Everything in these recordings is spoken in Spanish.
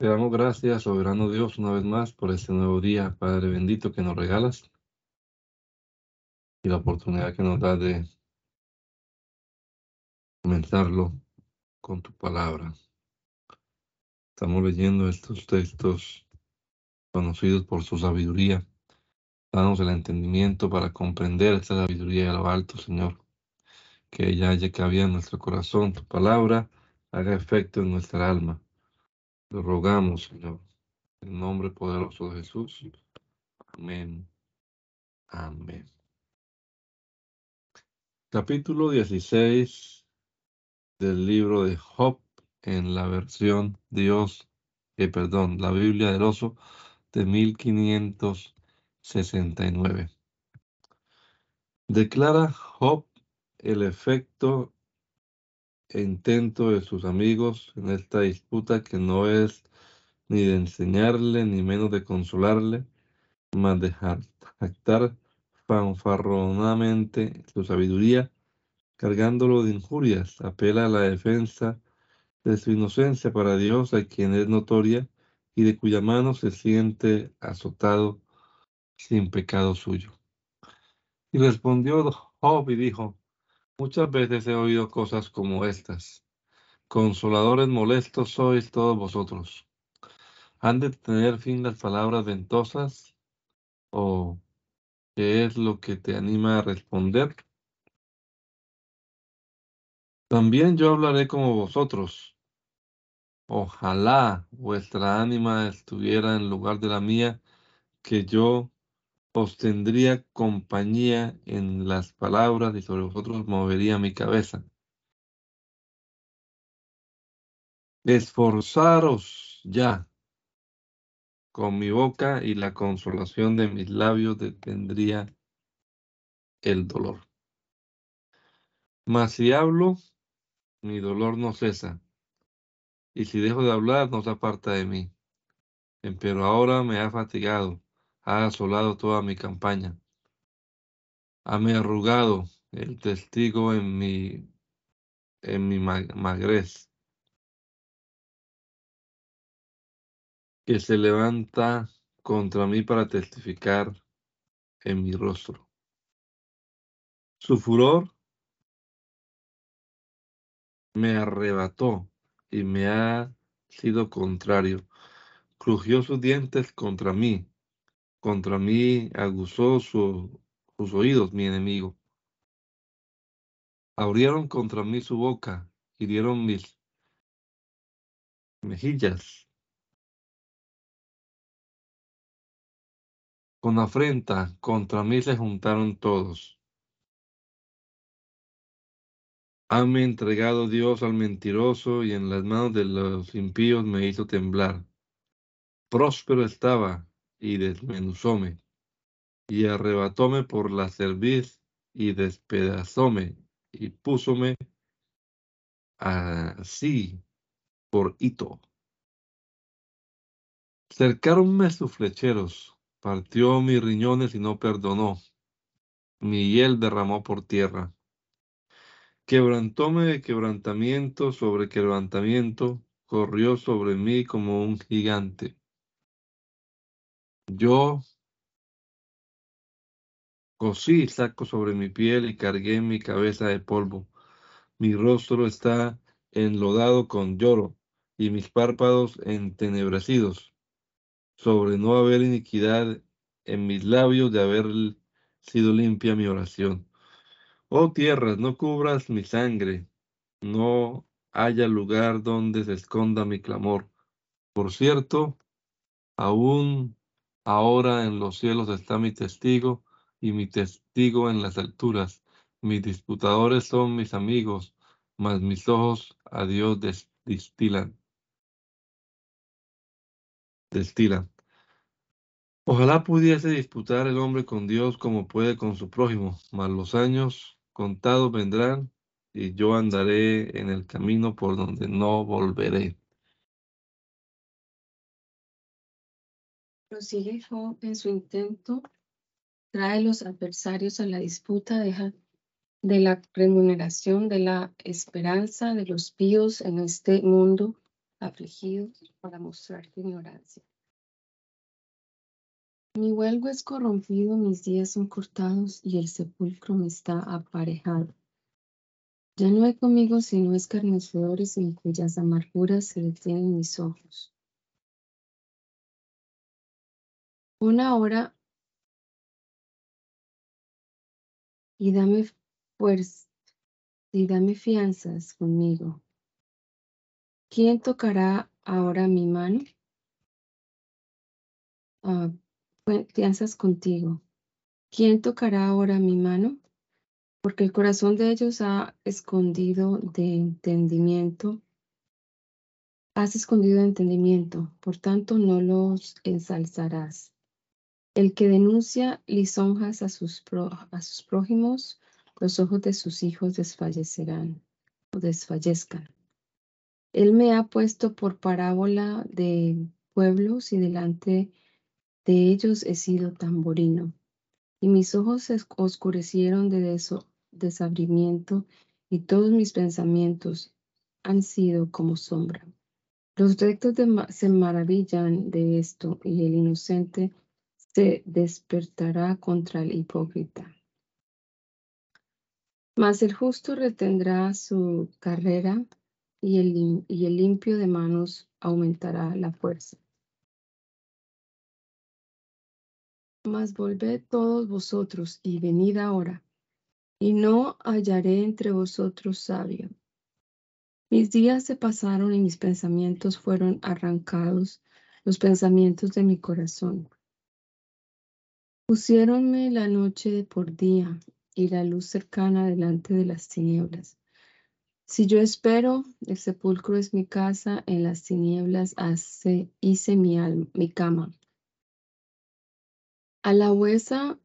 Te damos gracias, soberano Dios, una vez más por este nuevo día, Padre bendito, que nos regalas y la oportunidad que nos da de comenzarlo con tu palabra. Estamos leyendo estos textos conocidos por su sabiduría. Danos el entendimiento para comprender esta sabiduría de lo alto, Señor. Que ella haya cabida en nuestro corazón, tu palabra haga efecto en nuestra alma. Lo rogamos, Señor, en el nombre poderoso de Jesús. Amén. Amén. Capítulo 16 del libro de Job en la versión Dios, eh, perdón, la Biblia del Oso de 1569. Declara Job el efecto intento de sus amigos en esta disputa que no es ni de enseñarle ni menos de consolarle, mas de jactar fanfarronamente su sabiduría, cargándolo de injurias, apela a la defensa de su inocencia para Dios, a quien es notoria y de cuya mano se siente azotado sin pecado suyo. Y respondió Job y dijo, muchas veces he oído cosas como estas. Consoladores molestos sois todos vosotros. ¿Han de tener fin las palabras ventosas? ¿O qué es lo que te anima a responder? También yo hablaré como vosotros. Ojalá vuestra ánima estuviera en lugar de la mía, que yo os tendría compañía en las palabras y sobre vosotros movería mi cabeza. Esforzaros ya con mi boca y la consolación de mis labios detendría el dolor. Mas si hablo, mi dolor no cesa, y si dejo de hablar, no se aparta de mí. Pero ahora me ha fatigado, ha asolado toda mi campaña. Hame arrugado el testigo en mi, en mi magrez, que se levanta contra mí para testificar en mi rostro. Su furor me arrebató y me ha sido contrario. Crujió sus dientes contra mí. Contra mí aguzó sus oídos mi enemigo. Abrieron contra mí su boca, hirieron mis mejillas. Con afrenta contra mí se juntaron todos. Hame entregado Dios al mentiroso y en las manos de los impíos me hizo temblar. Próspero estaba y desmenuzóme y arrebatóme por la cerviz y despedazóme y púsome así por hito. Cercáronme sus flecheros, partió mis riñones y no perdonó. Mi hiel derramó por tierra. Quebrantóme de quebrantamiento sobre quebrantamiento, corrió sobre mí como un gigante. Yo cosí saco sobre mi piel y cargué mi cabeza de polvo. Mi rostro está enlodado con lloro y mis párpados entenebrecidos, sobre no haber iniquidad en mis labios de haber sido limpia mi oración. Oh tierras, no cubras mi sangre, no haya lugar donde se esconda mi clamor. Por cierto, aún ahora en los cielos está mi testigo y mi testigo en las alturas. Mis disputadores son mis amigos, mas mis ojos a Dios destilan. Destilan. Ojalá pudiese disputar el hombre con Dios como puede con su prójimo, mas los años contados vendrán y yo andaré en el camino por donde no volveré. Prosigue Job en su intento, trae los adversarios a la disputa, deja de la remuneración, de la esperanza de los píos en este mundo, afligidos para mostrar tu ignorancia. Mi huelgo es corrompido, mis días son cortados y el sepulcro me está aparejado. Ya no hay conmigo sino escarnecedores en cuyas amarguras se detienen mis ojos. Una hora y dame fuerza y dame fianzas conmigo. ¿Quién tocará ahora mi mano? Ah, fianzas contigo. ¿Quién tocará ahora mi mano? Porque el corazón de ellos ha escondido de entendimiento. Has escondido de entendimiento, por tanto no los ensalzarás. El que denuncia lisonjas a sus, a sus prójimos, los ojos de sus hijos desfallecerán o desfallezcan. Él me ha puesto por parábola de pueblos y delante de ellos he sido tamborino. Y mis ojos se oscurecieron de desabrimiento y todos mis pensamientos han sido como sombra. Los rectos se maravillan de esto y el inocente se despertará contra el hipócrita. Mas el justo retendrá su carrera y el, y el limpio de manos aumentará la fuerza. Mas volved todos vosotros y venid ahora, y no hallaré entre vosotros sabio. Mis días se pasaron y mis pensamientos fueron arrancados, los pensamientos de mi corazón. Pusiéronme la noche por día y la luz cercana delante de las tinieblas. Si yo espero, el sepulcro es mi casa, en las tinieblas hice mi, mi cama. A la huesa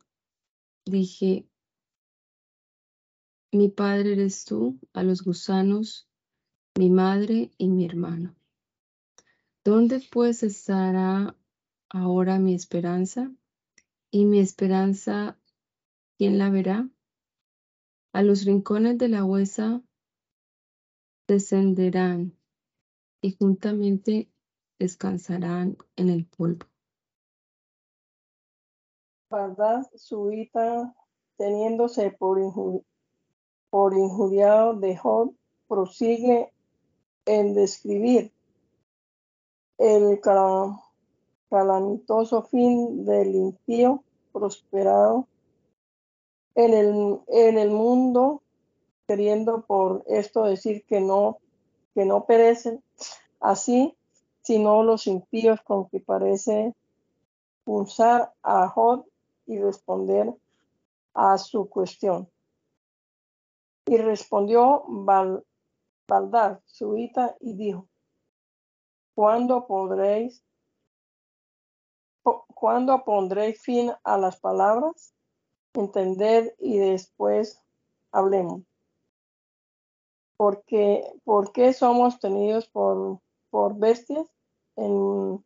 dije, mi padre eres tú, a los gusanos, mi madre y mi hermano. ¿Dónde pues estará ahora mi esperanza? Y mi esperanza, ¿quién la verá? A los rincones de la huesa descenderán y juntamente descansarán en el polvo. Verdad suita, teniéndose por, por injuriado de Job, prosigue en describir el calamitoso fin del impío prosperado en el, en el mundo, queriendo por esto decir que no, que no perecen, así, sino los impíos con que parece pulsar a Jod y responder a su cuestión. Y respondió Val, Baldad, suita, y dijo, ¿cuándo podréis ¿Cuándo pondréis fin a las palabras? Entended y después hablemos. Porque, ¿Por qué somos tenidos por, por bestias? En,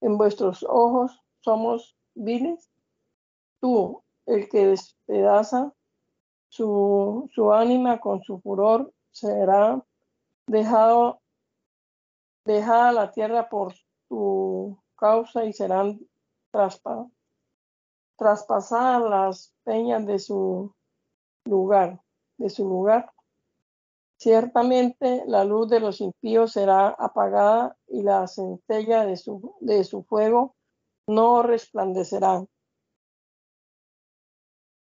en vuestros ojos somos viles. Tú, el que despedaza su, su ánima con su furor, será dejado, dejada la tierra por tu causa y serán traspasadas las peñas de su lugar, de su lugar. Ciertamente la luz de los impíos será apagada y la centella de su, de su fuego no resplandecerá.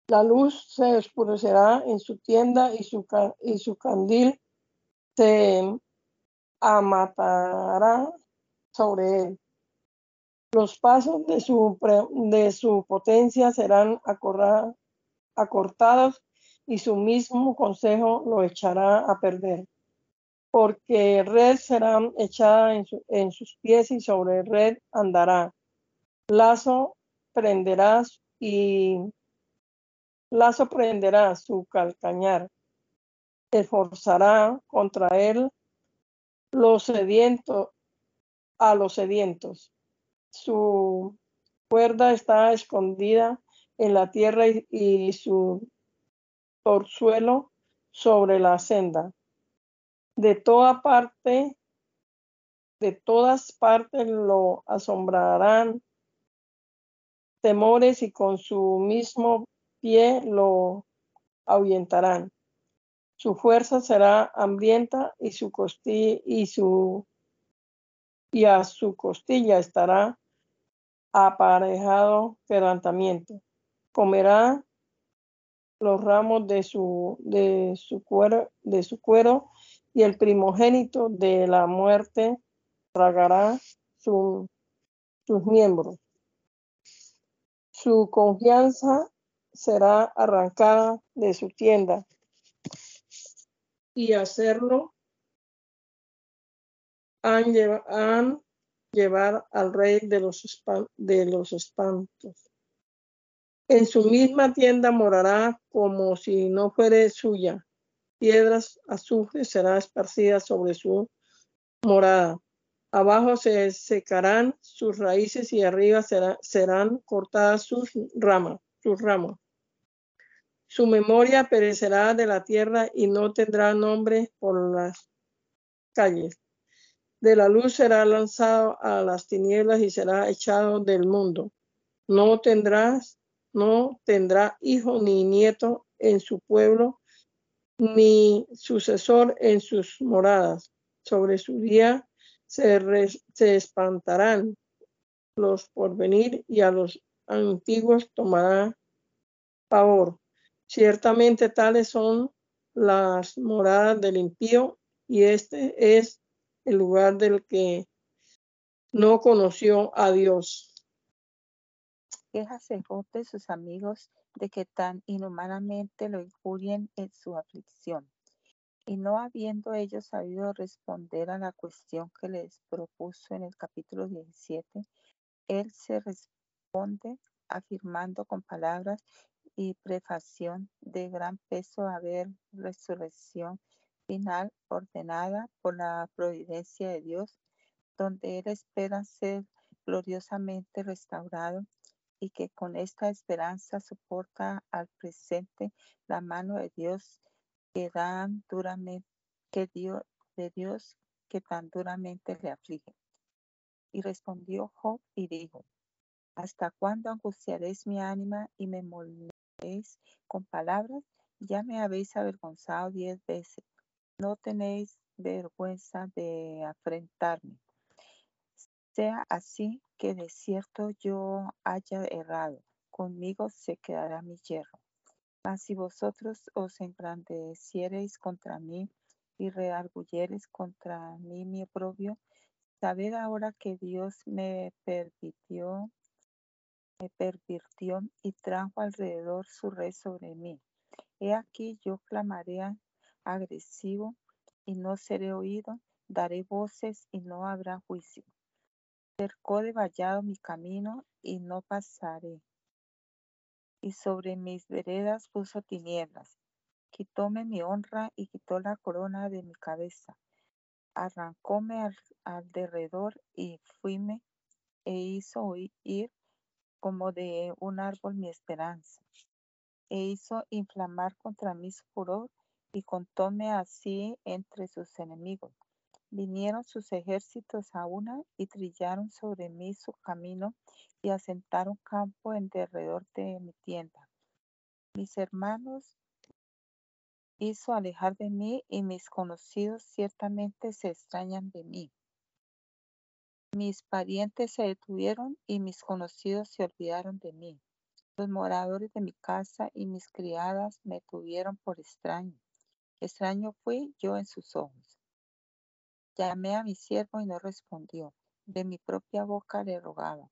La luz se oscurecerá en su tienda y su, y su candil se amatará sobre él. Los pasos de su, de su potencia serán acortados y su mismo consejo lo echará a perder. Porque red será echada en, en sus pies y sobre red andará. Lazo prenderás y lazo prenderá su calcañar. Esforzará contra él los sedientos a los sedientos su cuerda está escondida en la tierra y, su torzuelo sobre la senda. De toda parte De todas partes lo asombrarán temores y con su mismo pie lo ahuyentarán. Su fuerza será hambrienta y su costilla y su y a su costilla estará aparejado quebrantamiento. Comerá los ramos de su, de su cuero, de su cuero, y el primogénito de la muerte tragará sus miembros. Su confianza será arrancada de su tienda y hacerlo han, llevar al rey de los, espantos. En su misma tienda morará como si no fuere suya. Piedras azufre será esparcida sobre su morada. Abajo se secarán sus raíces y arriba serán cortadas sus ramas, sus ramos. Su memoria perecerá de la tierra y no tendrá nombre por las calles. De la luz será lanzado a las tinieblas y será echado del mundo. No tendrás, no tendrá hijo ni nieto en su pueblo, ni sucesor en sus moradas. Sobre su día se, espantarán los por venir y a los antiguos tomará pavor. Ciertamente tales son las moradas del impío y este es el lugar del que no conoció a Dios. Quéjase de sus amigos de que tan inhumanamente lo injurien en su aflicción. Y no habiendo ellos sabido responder a la cuestión que les propuso en el capítulo 17, él se responde afirmando con palabras y prefación de gran peso haber resurrección final ordenada por la providencia de Dios, donde Él espera ser gloriosamente restaurado y que con esta esperanza soporta al presente la mano de Dios que dan duramente que Dios de Dios que tan duramente le aflige. Y respondió Job y dijo: ¿Hasta cuándo angustiaréis mi ánima y me moléis con palabras? Ya me habéis avergonzado diez veces no tenéis vergüenza de afrentarme. Sea así que de cierto yo haya errado, conmigo se quedará mi hierro. Mas si vosotros os engrandeciereis contra mí y reargullereis contra mí mi oprobio, sabed ahora que Dios me permitió, me pervirtió y trajo alrededor su red sobre mí. He aquí yo clamaré agresivo y no seré oído, daré voces y no habrá juicio. Cercó de vallado mi camino y no pasaré. Y sobre mis veredas puso tinieblas. Quitóme mi honra y quitó la corona de mi cabeza. Arrancóme al, alrededor y fuime e hizo oír como de un árbol mi esperanza. E hizo inflamar contra mí su furor y contóme así entre sus enemigos. Vinieron sus ejércitos a una y trillaron sobre mí su camino y asentaron campo en derredor de mi tienda. Mis hermanos hizo alejar de mí y mis conocidos ciertamente se extrañan de mí. Mis parientes se detuvieron y mis conocidos se olvidaron de mí. Los moradores de mi casa y mis criadas me tuvieron por extraño. Extraño fui yo en sus ojos. Llamé a mi siervo y no respondió. De mi propia boca le rogaba.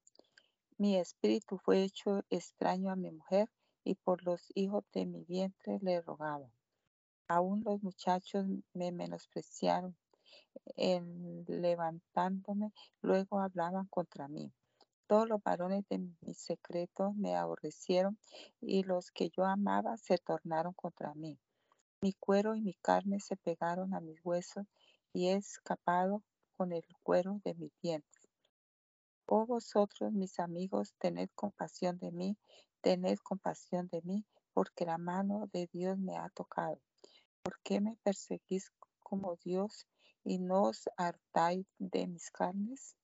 Mi espíritu fue hecho extraño a mi mujer y por los hijos de mi vientre le rogaba. Aún los muchachos me menospreciaron. En levantándome, luego hablaban contra mí. Todos los varones de mi secreto me aborrecieron y los que yo amaba se tornaron contra mí. Mi cuero y mi carne se pegaron a mis huesos y he escapado con el cuero de mis dientes. Oh vosotros, mis amigos, tened compasión de mí, tened compasión de mí, porque la mano de Dios me ha tocado. ¿Por qué me perseguís como Dios y no os hartáis de mis carnes?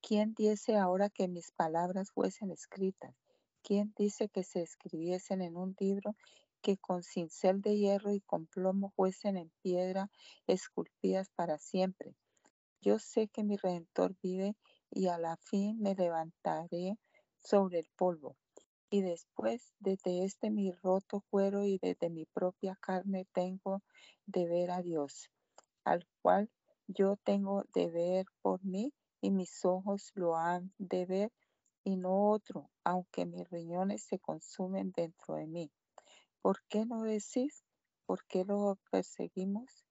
¿Quién dice ahora que mis palabras fuesen escritas? ¿Quién dice que se escribiesen en un libro que con cincel de hierro y con plomo fuesen en piedra esculpidas para siempre? Yo sé que mi Redentor vive y a la fin me levantaré sobre el polvo. Y después, desde este mi roto cuero y desde mi propia carne tengo de ver a Dios, al cual yo tengo de ver por mí y mis ojos lo han de ver y no otro, aunque mis riñones se consumen dentro de mí. ¿Por qué no decís? ¿Por qué lo perseguimos?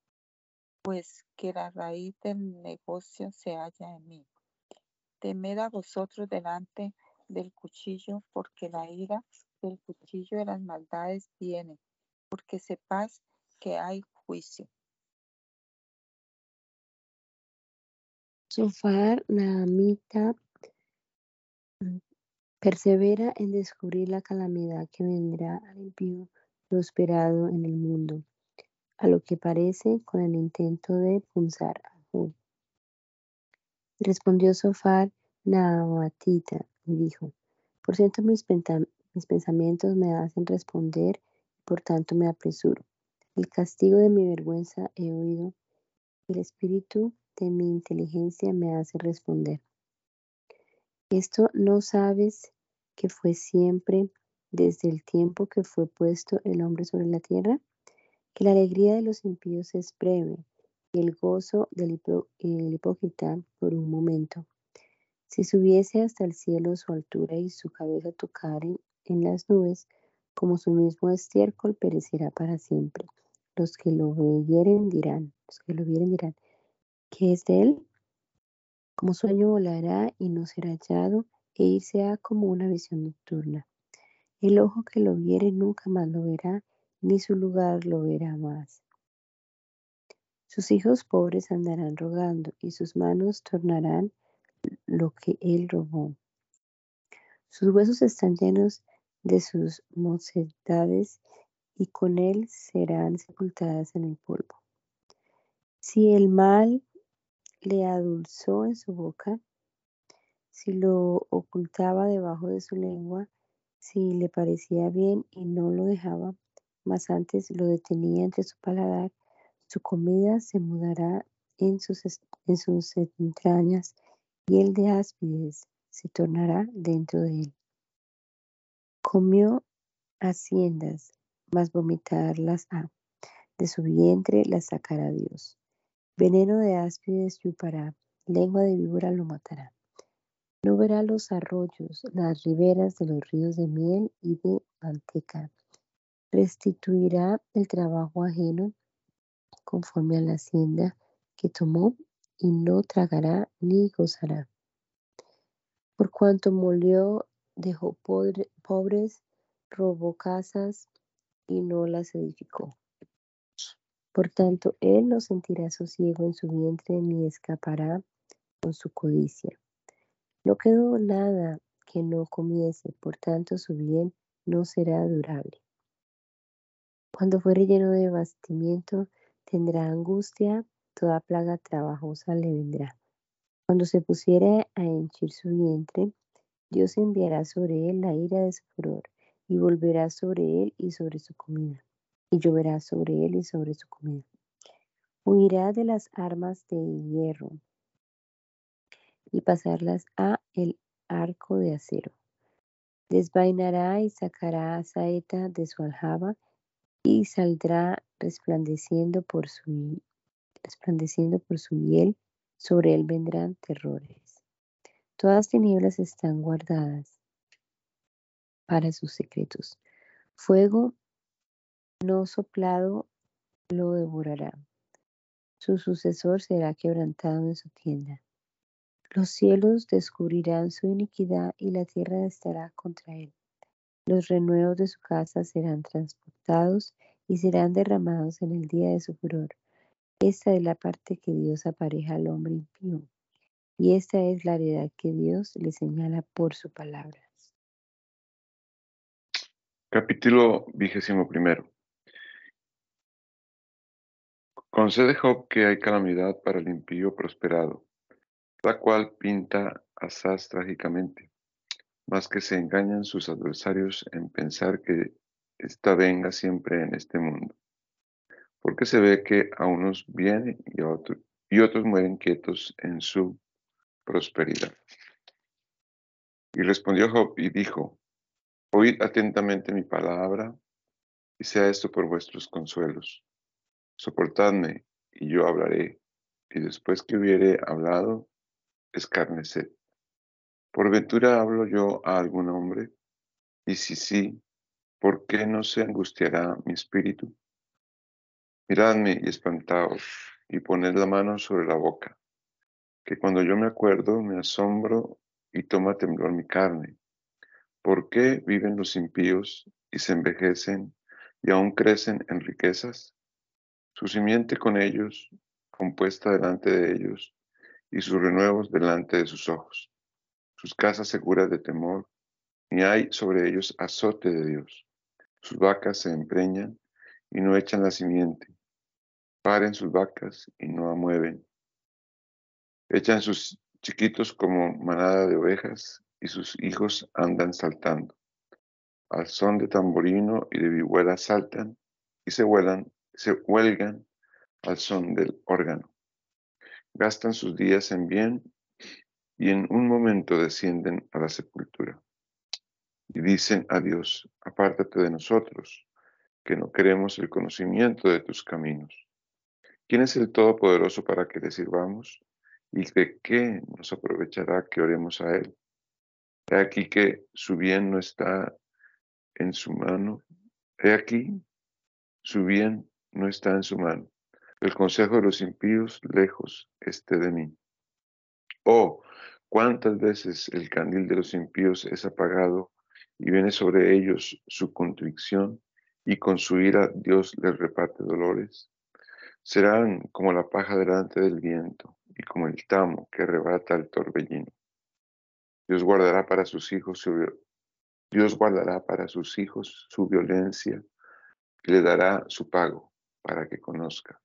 Pues que la raíz del negocio se halla en mí. Temed a vosotros delante del cuchillo, porque la ira del cuchillo de las maldades viene, porque sepas que hay juicio. Sofar Naamita persevera en descubrir la calamidad que vendrá al impío prosperado en el mundo, a lo que parece con el intento de punzar a Job. Respondió Sofar Naamatita y dijo, por cierto mis, mis pensamientos me hacen responder y por tanto me apresuro. El castigo de mi vergüenza he oído, el espíritu de mi inteligencia me hace responder. Esto no sabes que fue siempre desde el tiempo que fue puesto el hombre sobre la tierra, que la alegría de los impíos es breve y el gozo del hipócrita por un momento. Si subiese hasta el cielo su altura y su cabeza tocare en las nubes, como su mismo estiércol perecerá para siempre. Los que lo vieren dirán, los que lo vieren dirán, ¿qué es de él? Como sueño volará y no será hallado, e irse como una visión nocturna. El ojo que lo viere nunca más lo verá, ni su lugar lo verá más. Sus hijos pobres andarán rogando, y sus manos tornarán lo que él robó. Sus huesos están llenos de sus mocedades, y con él serán sepultadas en el polvo. Si el mal le adulzó en su boca, si lo ocultaba debajo de su lengua, si le parecía bien y no lo dejaba, mas antes lo detenía entre su paladar, su comida se mudará en sus, en sus entrañas y el de áspides se tornará dentro de él. Comió haciendas, mas vomitarlas ha. De su vientre las sacará Dios. Veneno de áspides chupará, lengua de víbora lo matará. No verá los arroyos, las riberas de los ríos de miel y de manteca. Restituirá el trabajo ajeno conforme a la hacienda que tomó y no tragará ni gozará. Por cuanto molió, dejó pobres, robó casas y no las edificó. Por tanto, él no sentirá sosiego en su vientre ni escapará con su codicia. No quedó nada que no comiese, por tanto su bien no será durable. Cuando fuere lleno de bastimiento, tendrá angustia toda plaga trabajosa le vendrá. Cuando se pusiere a henchir su vientre, Dios enviará sobre él la ira de su furor, y volverá sobre él y sobre su comida, y lloverá sobre él y sobre su comida. Huirá de las armas de hierro, y pasarlas a el arco de acero. Desvainará y sacará saeta de su aljaba, y saldrá resplandeciendo por su resplandeciendo por su hiel, sobre él vendrán terrores. Todas tinieblas están guardadas para sus secretos. Fuego no soplado lo devorará. Su sucesor será quebrantado en su tienda. Los cielos descubrirán su iniquidad y la tierra estará contra él. Los renuevos de su casa serán transportados y serán derramados en el día de su furor. Esta es la parte que Dios apareja al hombre impío. Y esta es la heredad que Dios le señala por su palabra. Capítulo vigésimo primero. Concede Job que hay calamidad para el impío prosperado, la cual pinta asaz trágicamente, más que se engañan sus adversarios en pensar que esta venga siempre en este mundo. Porque se ve que a unos viene y, y otros mueren quietos en su prosperidad. Y respondió Job y dijo, Oíd atentamente mi palabra, y sea esto por vuestros consuelos. Soportadme, y yo hablaré, y después que hubiere hablado, escarneced. ¿Por ventura hablo yo a algún hombre? Y si sí, ¿por qué no se angustiará mi espíritu? Miradme y espantaos, y poned la mano sobre la boca, que cuando yo me acuerdo me asombro y toma temblor mi carne ¿Por qué viven los impíos y se envejecen y aún crecen en riquezas? Su simiente con ellos, compuesta delante de ellos, y sus renuevos delante de sus ojos. Sus casas seguras de temor, ni hay sobre ellos azote de Dios. Sus vacas se empreñan y no echan la simiente. Paren sus vacas y no amueven. Echan sus chiquitos como manada de ovejas y sus hijos andan saltando. Al son de tamborino y de vihuela saltan y se vuelan, se huelgan al son del órgano. Gastan sus días en bien y en un momento descienden a la sepultura. Y dicen a Dios, apártate de nosotros, que no queremos el conocimiento de tus caminos. ¿Quién es el Todopoderoso para que le sirvamos? ¿Y de qué nos aprovechará que oremos a Él? He aquí que su bien no está en su mano. He aquí, su bien no está en su mano. El consejo de los impíos lejos esté de mí. Oh, cuántas veces el candil de los impíos es apagado y viene sobre ellos su contrición y con su ira Dios les reparte dolores. Serán como la paja delante del viento y como el tamo que arrebata el torbellino. Dios guardará para sus hijos su, Dios guardará para sus hijos su violencia y le dará su pago para que conozca.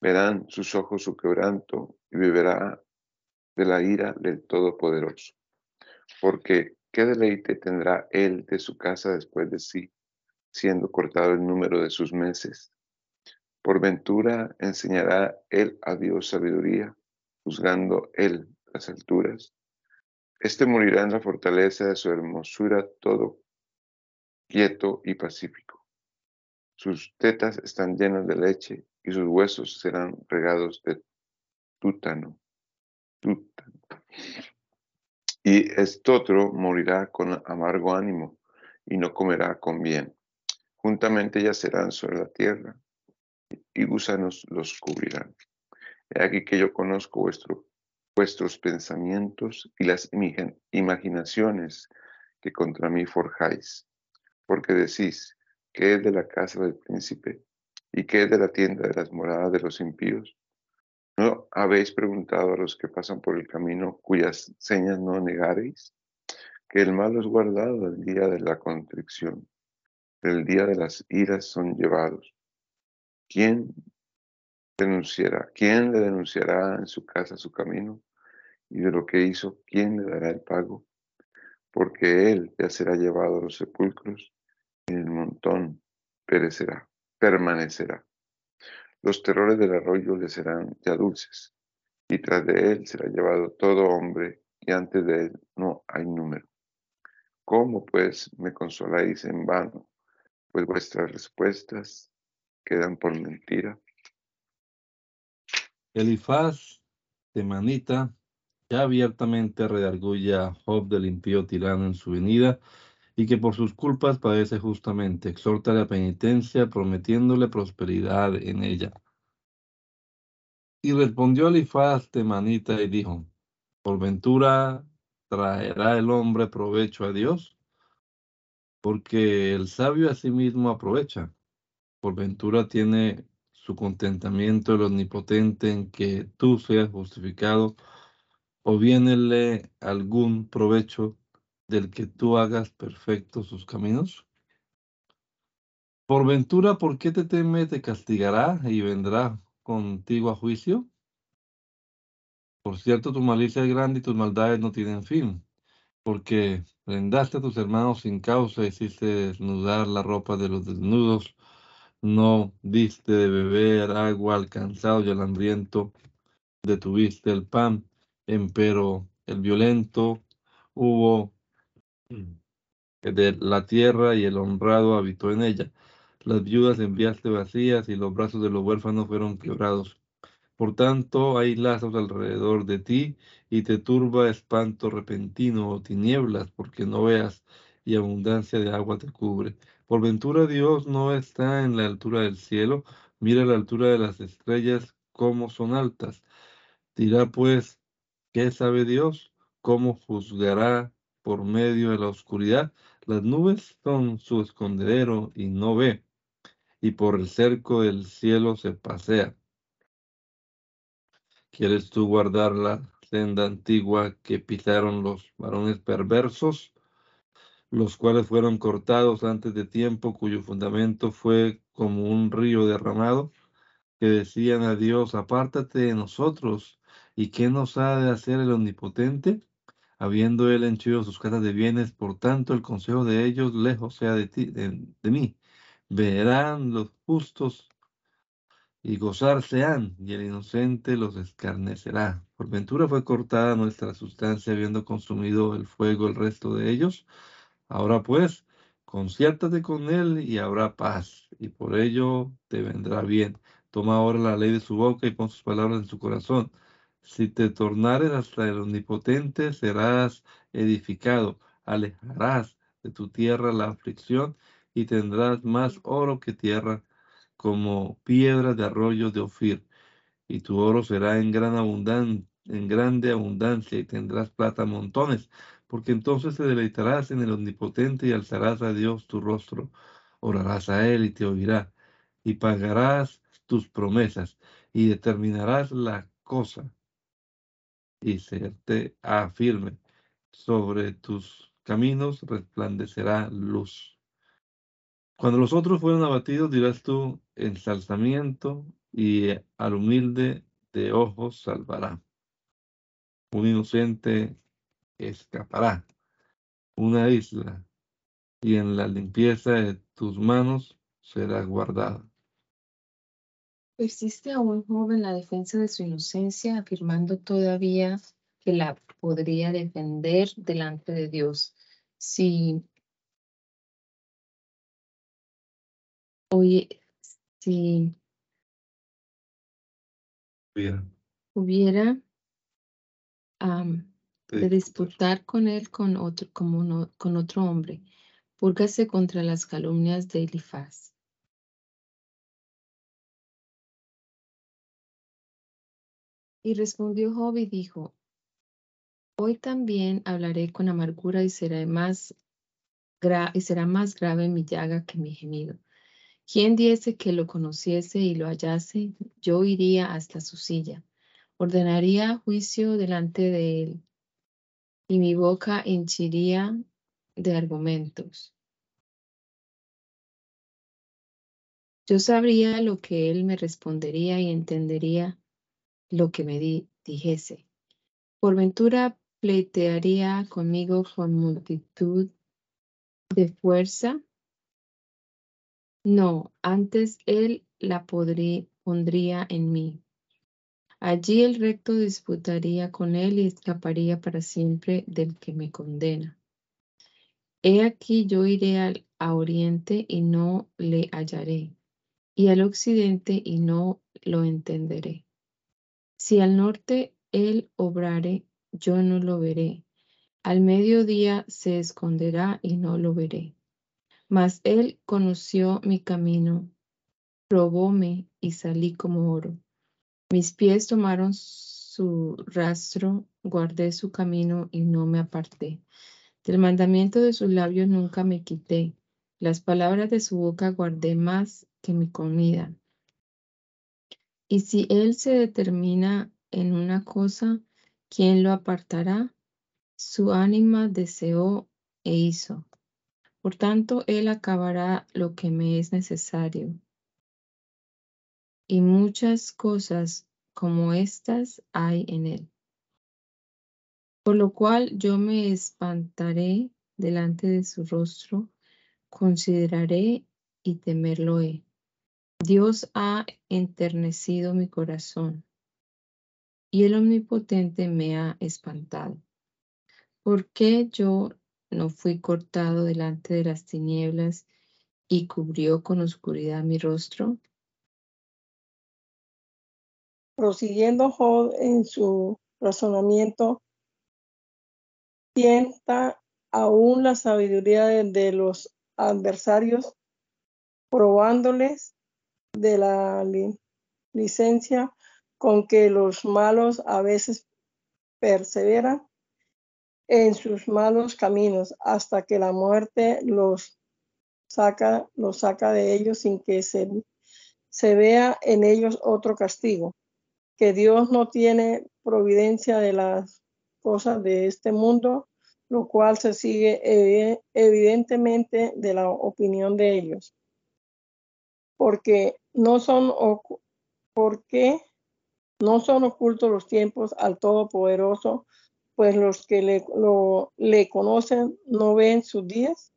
Verán sus ojos su quebranto y beberá de la ira del Todopoderoso. Porque qué deleite tendrá él de su casa después de sí, siendo cortado el número de sus meses. Por ventura enseñará él a Dios sabiduría, juzgando él las alturas. Este morirá en la fortaleza de su hermosura todo quieto y pacífico. Sus tetas están llenas de leche y sus huesos serán regados de tútano. Y estotro morirá con amargo ánimo y no comerá con bien. Juntamente yacerán sobre la tierra y gusanos los cubrirán. He aquí que yo conozco vuestro vuestros pensamientos y las imaginaciones que contra mí forjáis, porque decís, que es de la casa del príncipe y que es de la tienda de las moradas de los impíos? ¿No habéis preguntado a los que pasan por el camino cuyas señas no negaréis? Que el mal es guardado el día de la contrición, el día de las iras son llevados. ¿Quién denunciará? ¿Quién le denunciará en su casa su camino? y de lo que hizo, ¿quién le dará el pago? Porque él ya será llevado a los sepulcros el montón perecerá, permanecerá. Los terrores del arroyo le serán ya dulces, y tras de él será llevado todo hombre, y antes de él no hay número. ¿Cómo pues me consoláis en vano? Pues vuestras respuestas quedan por mentira. Elifaz de Manita ya abiertamente redarguye a Job del impío tirano en su venida y que por sus culpas padece justamente. Exhorta la penitencia prometiéndole prosperidad en ella. Y respondió Elifaz Temanita y dijo, ¿por ventura traerá el hombre provecho a Dios? Porque el sabio a sí mismo aprovecha. Por ventura tiene su contentamiento el omnipotente en que tú seas justificado o vienele algún provecho del que tú hagas perfectos sus caminos? Por ventura, ¿por qué te teme? Te castigará y vendrá contigo a juicio. Por cierto, tu malicia es grande y tus maldades no tienen fin, porque prendaste a tus hermanos sin causa, hiciste desnudar la ropa de los desnudos, no diste de beber agua al cansado y al hambriento, detuviste el pan, empero el violento hubo de la tierra y el honrado habitó en ella. Las viudas enviaste vacías y los brazos de los huérfanos fueron quebrados. Por tanto, hay lazos alrededor de ti y te turba espanto repentino o tinieblas, porque no veas y abundancia de agua te cubre. Por ventura Dios no está en la altura del cielo, mira la altura de las estrellas como son altas. Dirá pues, ¿qué sabe Dios? ¿Cómo juzgará por medio de la oscuridad? Las nubes son su escondedero y no ve, y por el cerco del cielo se pasea. ¿Quieres tú guardar la senda antigua que pisaron los varones perversos, los cuales fueron cortados antes de tiempo, cuyo fundamento fue como un río derramado, que decían a Dios, apártate de nosotros, ¿y qué nos ha de hacer el omnipotente? Habiendo él henchido sus casas de bienes, por tanto el consejo de ellos lejos sea de, ti, de, de mí. Verán los justos y gozarse han, y el inocente los escarnecerá. Por ventura fue cortada nuestra sustancia, habiendo consumido el fuego el resto de ellos. Ahora pues, conciértate con él y habrá paz, y por ello te vendrá bien. Toma ahora la ley de su boca y pon sus palabras en su corazón. Si te tornares hasta el omnipotente, serás edificado, alejarás de tu tierra la aflicción y tendrás más oro que tierra como piedras de arroyo de Ofir, y tu oro será en gran abundancia, en grande abundancia, y tendrás plata montones, porque entonces te deleitarás en el omnipotente y alzarás a Dios tu rostro, orarás a él y te oirá, y pagarás tus promesas, y determinarás la cosa, y serte afirme sobre tus caminos resplandecerá luz. Cuando los otros fueron abatidos, dirás tú, ensalzamiento y al humilde de ojos salvará. Un inocente escapará. Una isla y en la limpieza de tus manos será guardada. Persiste aún joven la defensa de su inocencia, afirmando todavía que la podría defender delante de Dios. Si Oye, si hubiera am, de disputar con él con otro, como uno- con otro hombre, púrgase contra las calumnias de Elifaz. Y respondió Job y dijo, Hoy también hablaré con amargura y será más, y será más grave mi llaga que mi gemido. ¿Quién diese que lo conociese y lo hallase? Yo iría hasta su silla, ordenaría juicio delante de él, y mi boca henchiría de argumentos. Yo sabría lo que él me respondería y entendería lo que me di- dijese. Por ventura pleitearía conmigo con multitud de fuerza. No, antes él la pondría en mí. Allí el recto disputaría con él y escaparía para siempre del que me condena. He aquí yo iré al oriente y no le hallaré, y al occidente y no lo entenderé. Si al norte él obrare, yo no lo veré. Al mediodía se esconderá y no lo veré. Mas él conoció mi camino, probóme y salí como oro. Mis pies tomaron su rastro, guardé su camino y no me aparté. Del mandamiento de sus labios nunca me quité. Las palabras de su boca guardé más que mi comida. Y si él se determina en una cosa, ¿quién lo apartará? Su ánima deseó e hizo. Por tanto, Él acabará lo que me es necesario. Y muchas cosas como estas hay en Él. Por lo cual yo me espantaré delante de su rostro, consideraré y temerlo he. Dios ha enternecido mi corazón y el Omnipotente me ha espantado. ¿Por qué yo no fui cortado delante de las tinieblas y cubrió con oscuridad mi rostro? Prosiguiendo Job en su razonamiento, tienta aún la sabiduría de, los adversarios, probándoles de la licencia con que los malos a veces perseveran en sus malos caminos hasta que la muerte los saca, los saca de ellos sin que se, se vea en ellos otro castigo, que Dios no tiene providencia de las cosas de este mundo, lo cual se sigue evidentemente de la opinión de ellos. Porque no son, porque no son ocultos los tiempos al Todopoderoso, pues los que le, le conocen no ven sus días,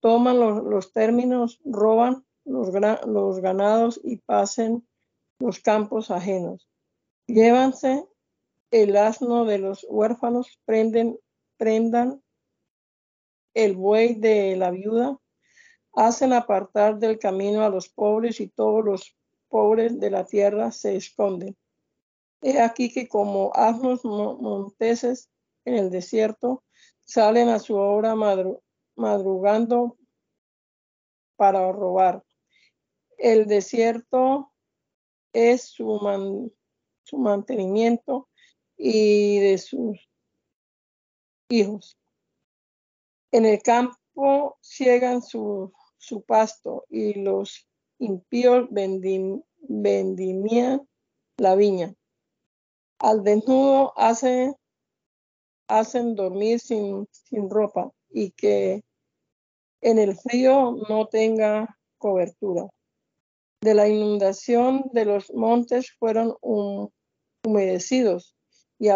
toman los, términos, roban los, los ganados y pasen los campos ajenos. Llévanse el asno de los huérfanos, prenden, prendan el buey de la viuda, hacen apartar del camino a los pobres y todos los pobres de la tierra se esconden. He aquí que como asnos monteses en el desierto, salen a su obra madrugando para robar. El desierto es su, su mantenimiento y de sus hijos. En el campo ciegan su, su pasto y los impíos vendimían la viña. Al desnudo hace hacen dormir sin, sin ropa y que en el frío no tenga cobertura. De la inundación de los montes fueron humedecidos y,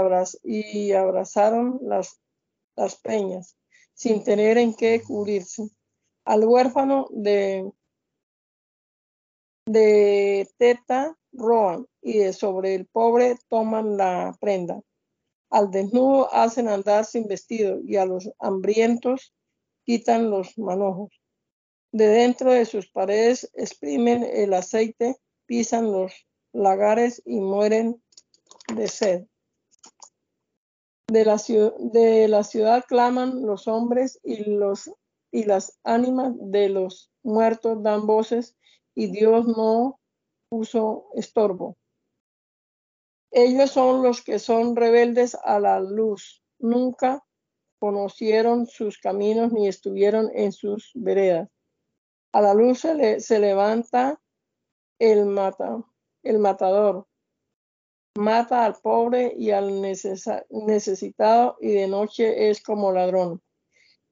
y abrazaron las, las peñas sin tener en qué cubrirse. Al huérfano de, de teta roban y de sobre el pobre toman la prenda. Al desnudo hacen andar sin vestido y a los hambrientos quitan los manojos. De dentro de sus paredes exprimen el aceite, pisan los lagares y mueren de sed. De la, de la ciudad claman los hombres y, los, y las ánimas de los muertos dan voces y Dios no puso estorbo. Ellos son los que son rebeldes a la luz. Nunca conocieron sus caminos ni estuvieron en sus veredas. A la luz se, levanta el, mata, el matador. Mata al pobre y al necesitado y de noche es como ladrón.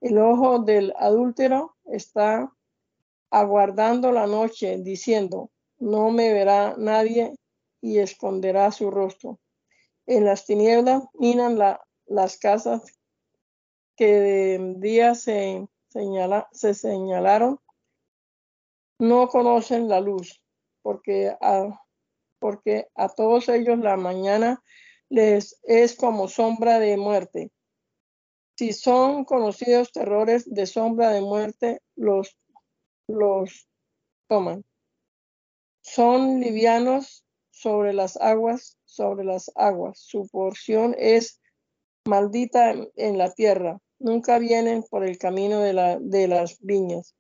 El ojo del adúltero está aguardando la noche diciendo, no me verá nadie y esconderá su rostro. En las tinieblas minan las casas que de día se, se señalaron. No conocen la luz, porque a, porque a todos ellos la mañana les es como sombra de muerte. Si son conocidos terrores de sombra de muerte, los, los toman. Son livianos sobre las aguas, sobre las aguas. Su porción es maldita en la tierra. Nunca vienen por el camino de, la, de las viñas.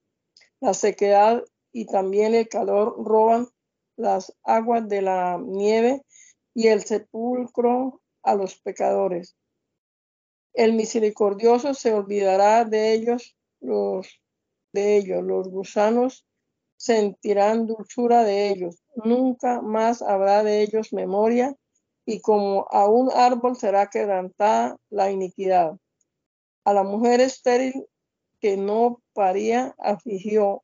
La sequedad y también el calor roban las aguas de la nieve y el sepulcro a los pecadores. El misericordioso se olvidará de ellos, los de ellos, los gusanos sentirán dulzura de ellos, nunca más habrá de ellos memoria, y como a un árbol será quebrantada la iniquidad. A la mujer estéril que no paría afligió,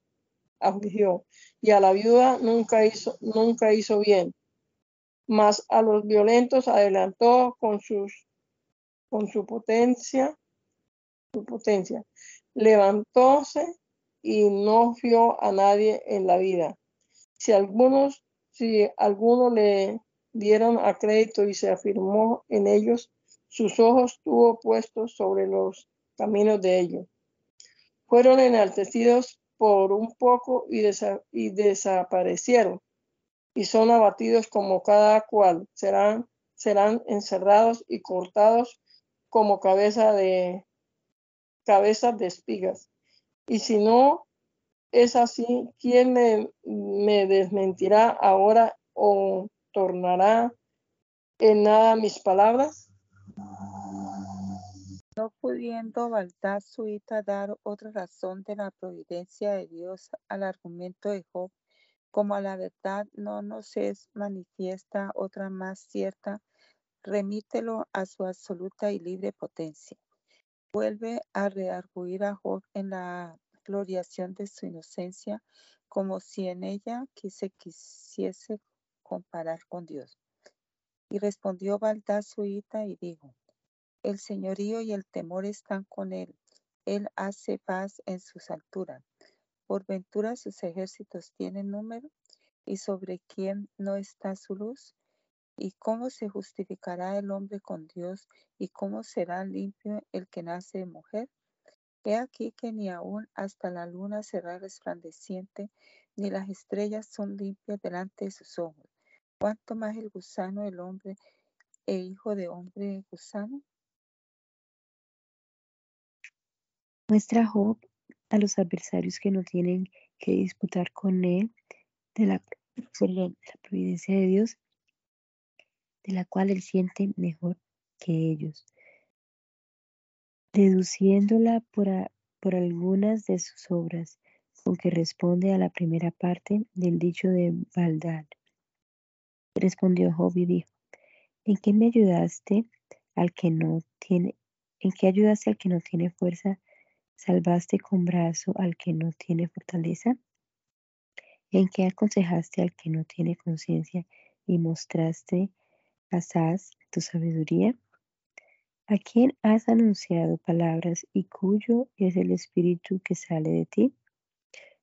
afligió, y a la viuda nunca hizo, nunca hizo bien. Mas a los violentos adelantó con sus con su potencia, su potencia. Levantóse y no vio a nadie en la vida. Si algunos, si alguno le dieron a crédito y se afirmó en ellos, sus ojos tuvo puestos sobre los caminos de ellos. Fueron enaltecidos por un poco y, y desaparecieron, y son abatidos como cada cual, serán, serán encerrados y cortados como cabeza de cabezas de espigas. Y si no es así, ¿quién me, me desmentirá ahora o tornará en nada mis palabras? No pudiendo Baldad suita dar otra razón de la providencia de Dios al argumento de Job, como a la verdad no nos es manifiesta otra más cierta remítelo a su absoluta y libre potencia. Vuelve a rearguir a Job en la gloriación de su inocencia, como si en ella quise, quisiese comparar con Dios. Y respondió Baldad su hija y dijo, el señorío y el temor están con él, él hace paz en sus alturas. Por ventura sus ejércitos tienen número, y sobre quién no está su luz. ¿Y cómo se justificará el hombre con Dios? ¿Y cómo será limpio el que nace de mujer? He aquí que ni aún hasta la luna será resplandeciente, ni las estrellas son limpias delante de sus ojos. ¿Cuánto más el gusano el hombre e hijo de hombre gusano? Muestra Job a los adversarios que no tienen que disputar con él de la providencia de Dios de la cual él siente mejor que ellos, deduciéndola por, por algunas de sus obras, con que responde a la primera parte del dicho de Baldad. Respondió Job y dijo, ¿en qué me ayudaste al que no tiene, en qué ayudaste al que no tiene fuerza? ¿Salvaste con brazo al que no tiene fortaleza? ¿En qué aconsejaste al que no tiene conciencia y mostraste Asaz, tu sabiduría? ¿A quién has anunciado palabras y cuyo es el espíritu que sale de ti?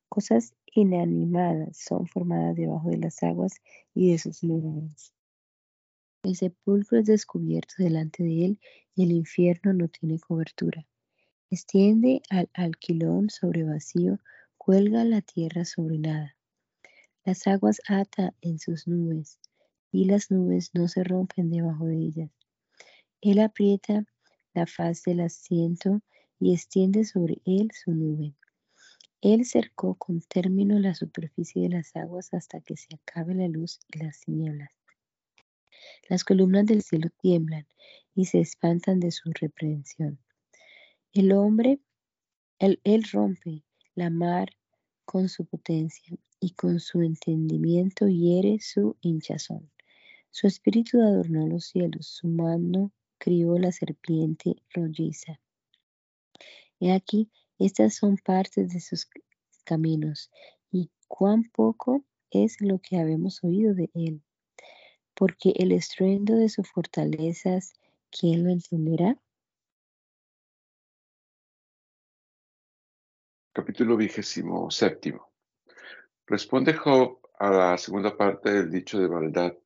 Cosas inanimadas son formadas debajo de las aguas y de sus lugares. El sepulcro es descubierto delante de él y el infierno no tiene cobertura. Extiende al alquilón sobre vacío, cuelga la tierra sobre nada. Las aguas ata en sus nubes, y las nubes no se rompen debajo de ellas. Él aprieta la faz del asiento y extiende sobre él su nube. Él cercó con término la superficie de las aguas hasta que se acabe la luz y las tinieblas. Las columnas del cielo tiemblan y se espantan de su reprensión. El hombre, él rompe la mar con su potencia y con su entendimiento hiere su hinchazón. Su espíritu adornó los cielos, su mano crió la serpiente rolliza. He aquí, estas son partes de sus caminos, y cuán poco es lo que habemos oído de él. Porque el estruendo de sus fortalezas, ¿quién lo entenderá? Capítulo vigésimo séptimo. Responde Job a la segunda parte del dicho de Baldad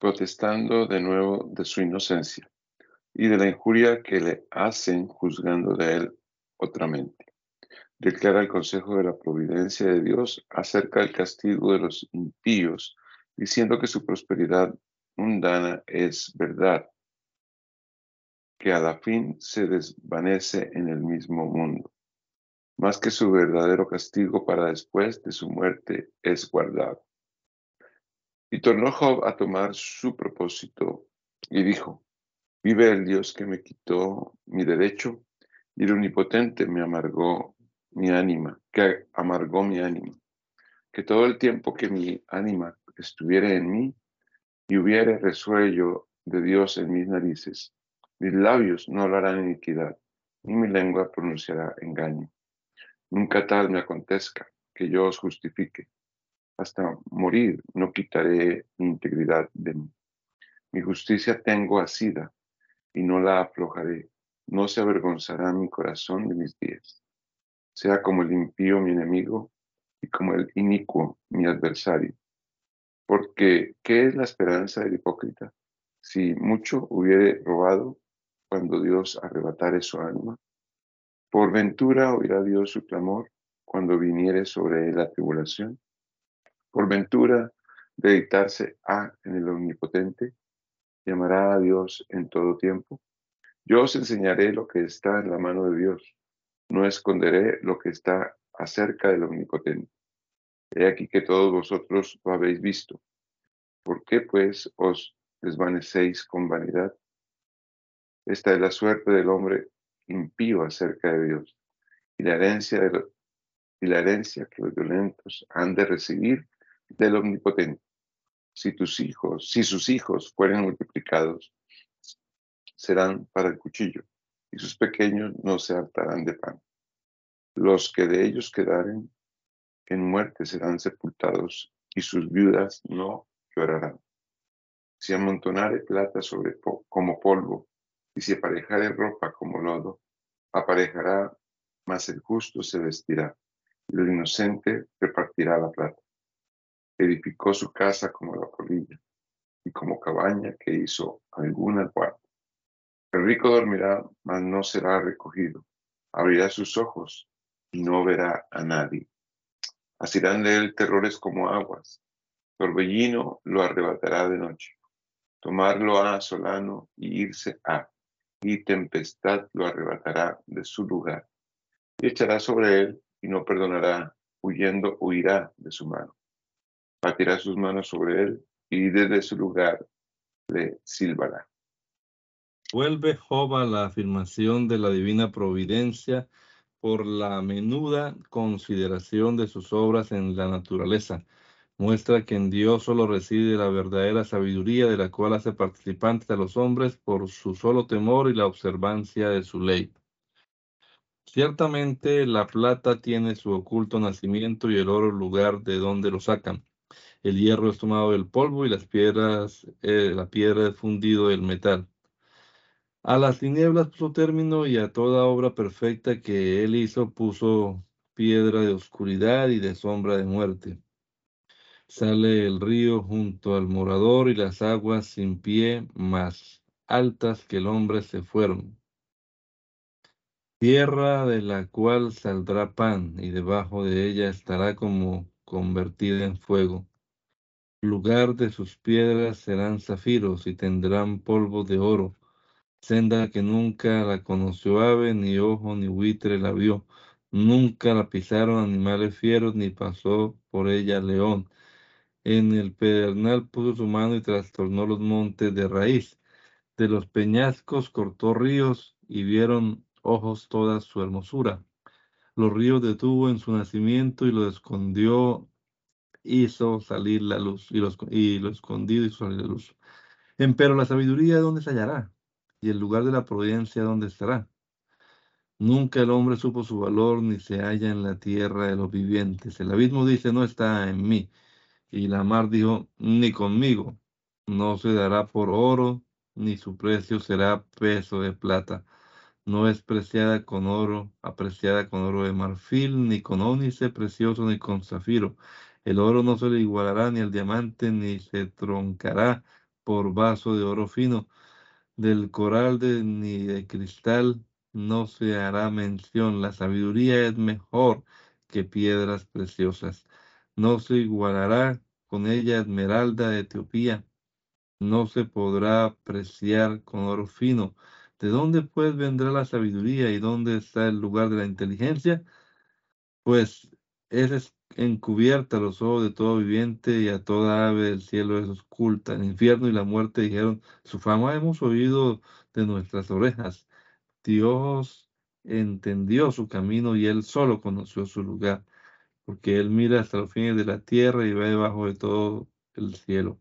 protestando de nuevo de su inocencia y de la injuria que le hacen juzgando de él otramente. Declara el consejo de la providencia de Dios acerca del castigo de los impíos, diciendo que su prosperidad mundana es verdad, que a la fin se desvanece en el mismo mundo, más que su verdadero castigo para después de su muerte es guardado. Y tornó Job a tomar su propósito y dijo, vive el Dios que me quitó mi derecho y el omnipotente me amargó mi ánima, que amargó mi ánima, que todo el tiempo que mi ánima estuviera en mí y hubiere resuello de Dios en mis narices, mis labios no hablarán iniquidad, ni mi lengua pronunciará engaño. Nunca tal me acontezca que yo os justifique. Hasta morir no quitaré integridad de mí. Mi justicia tengo asida y no la aflojaré. No se avergonzará mi corazón de mis días. Sea como el impío mi enemigo y como el inicuo mi adversario. Porque, ¿qué es la esperanza del hipócrita? Si mucho hubiere robado cuando Dios arrebatare su alma, por ventura oirá Dios su clamor cuando viniere sobre él la tribulación. Por ventura dedicarse a en el Omnipotente, llamará a Dios en todo tiempo. Yo os enseñaré lo que está en la mano de Dios, no esconderé lo que está acerca del Omnipotente. He aquí que todos vosotros lo habéis visto. ¿Por qué pues os desvanecéis con vanidad? Esta es la suerte del hombre impío acerca de Dios y la herencia, de y la herencia que los violentos han de recibir del Omnipotente. Si tus hijos, si sus hijos fueren multiplicados, serán para el cuchillo, y sus pequeños no se hartarán de pan. Los que de ellos quedaren en muerte serán sepultados, y sus viudas no llorarán. Si amontonare plata sobre como polvo, y si aparejare ropa como lodo, aparejará, mas el justo se vestirá, y el inocente repartirá la plata. Edificó su casa como la polilla, y como cabaña que hizo alguna guarda. El rico dormirá, mas no será recogido. Abrirá sus ojos y no verá a nadie. Asirán de él terrores como aguas. Torbellino lo arrebatará de noche. Tomarlo a solano y irse a y tempestad lo arrebatará de su lugar. Y echará sobre él y no perdonará, huyendo huirá de su mano. Batirá sus manos sobre él y desde su lugar le silbará. Vuelve Job a la afirmación de la divina providencia por la menuda consideración de sus obras en la naturaleza muestra que en Dios solo reside la verdadera sabiduría de la cual hace participantes a los hombres por su solo temor y la observancia de su ley. Ciertamente la plata tiene su oculto nacimiento y el oro lugar de donde lo sacan. El hierro es tomado del polvo y las piedras, eh, la piedra es fundido del metal. A las tinieblas puso término y a toda obra perfecta que él hizo puso piedra de oscuridad y de sombra de muerte Sale el río junto al morador y las aguas sin pie más altas que el hombre se fueron. Tierra de la cual saldrá pan y debajo de ella estará como convertida en fuego. Lugar de sus piedras serán zafiros y tendrán polvo de oro. Senda que nunca la conoció ave, ni ojo, ni buitre la vio. Nunca la pisaron animales fieros, ni pasó por ella león en el pedernal puso su mano y trastornó los montes de raíz. De los peñascos cortó ríos y vieron ojos toda su hermosura. Los ríos detuvo en su nacimiento y lo escondió, hizo salir la luz, y, y lo escondido hizo la luz. Empero la sabiduría, ¿dónde se hallará? Y el lugar de la providencia, ¿dónde estará? Nunca el hombre supo su valor, ni se halla en la tierra de los vivientes. El abismo dice, no está en mí. Y la mar dijo, ni conmigo, no se dará por oro, ni su precio será peso de plata. No es preciada con oro, apreciada con oro de marfil, ni con ónice precioso, ni con zafiro. El oro no se le igualará ni al diamante, ni se troncará por vaso de oro fino. Del coral de, ni de cristal no se hará mención. La sabiduría es mejor que piedras preciosas no se igualará con ella esmeralda de Etiopía, no se podrá apreciar con oro fino. ¿De dónde pues vendrá la sabiduría y dónde está el lugar de la inteligencia? Pues es encubierta los ojos de todo viviente y a toda ave del cielo es oculta. El infierno y la muerte dijeron, su fama hemos oído de nuestras orejas. Dios entendió su camino y él solo conoció su lugar porque Él mira hasta los fines de la tierra y va debajo de todo el cielo,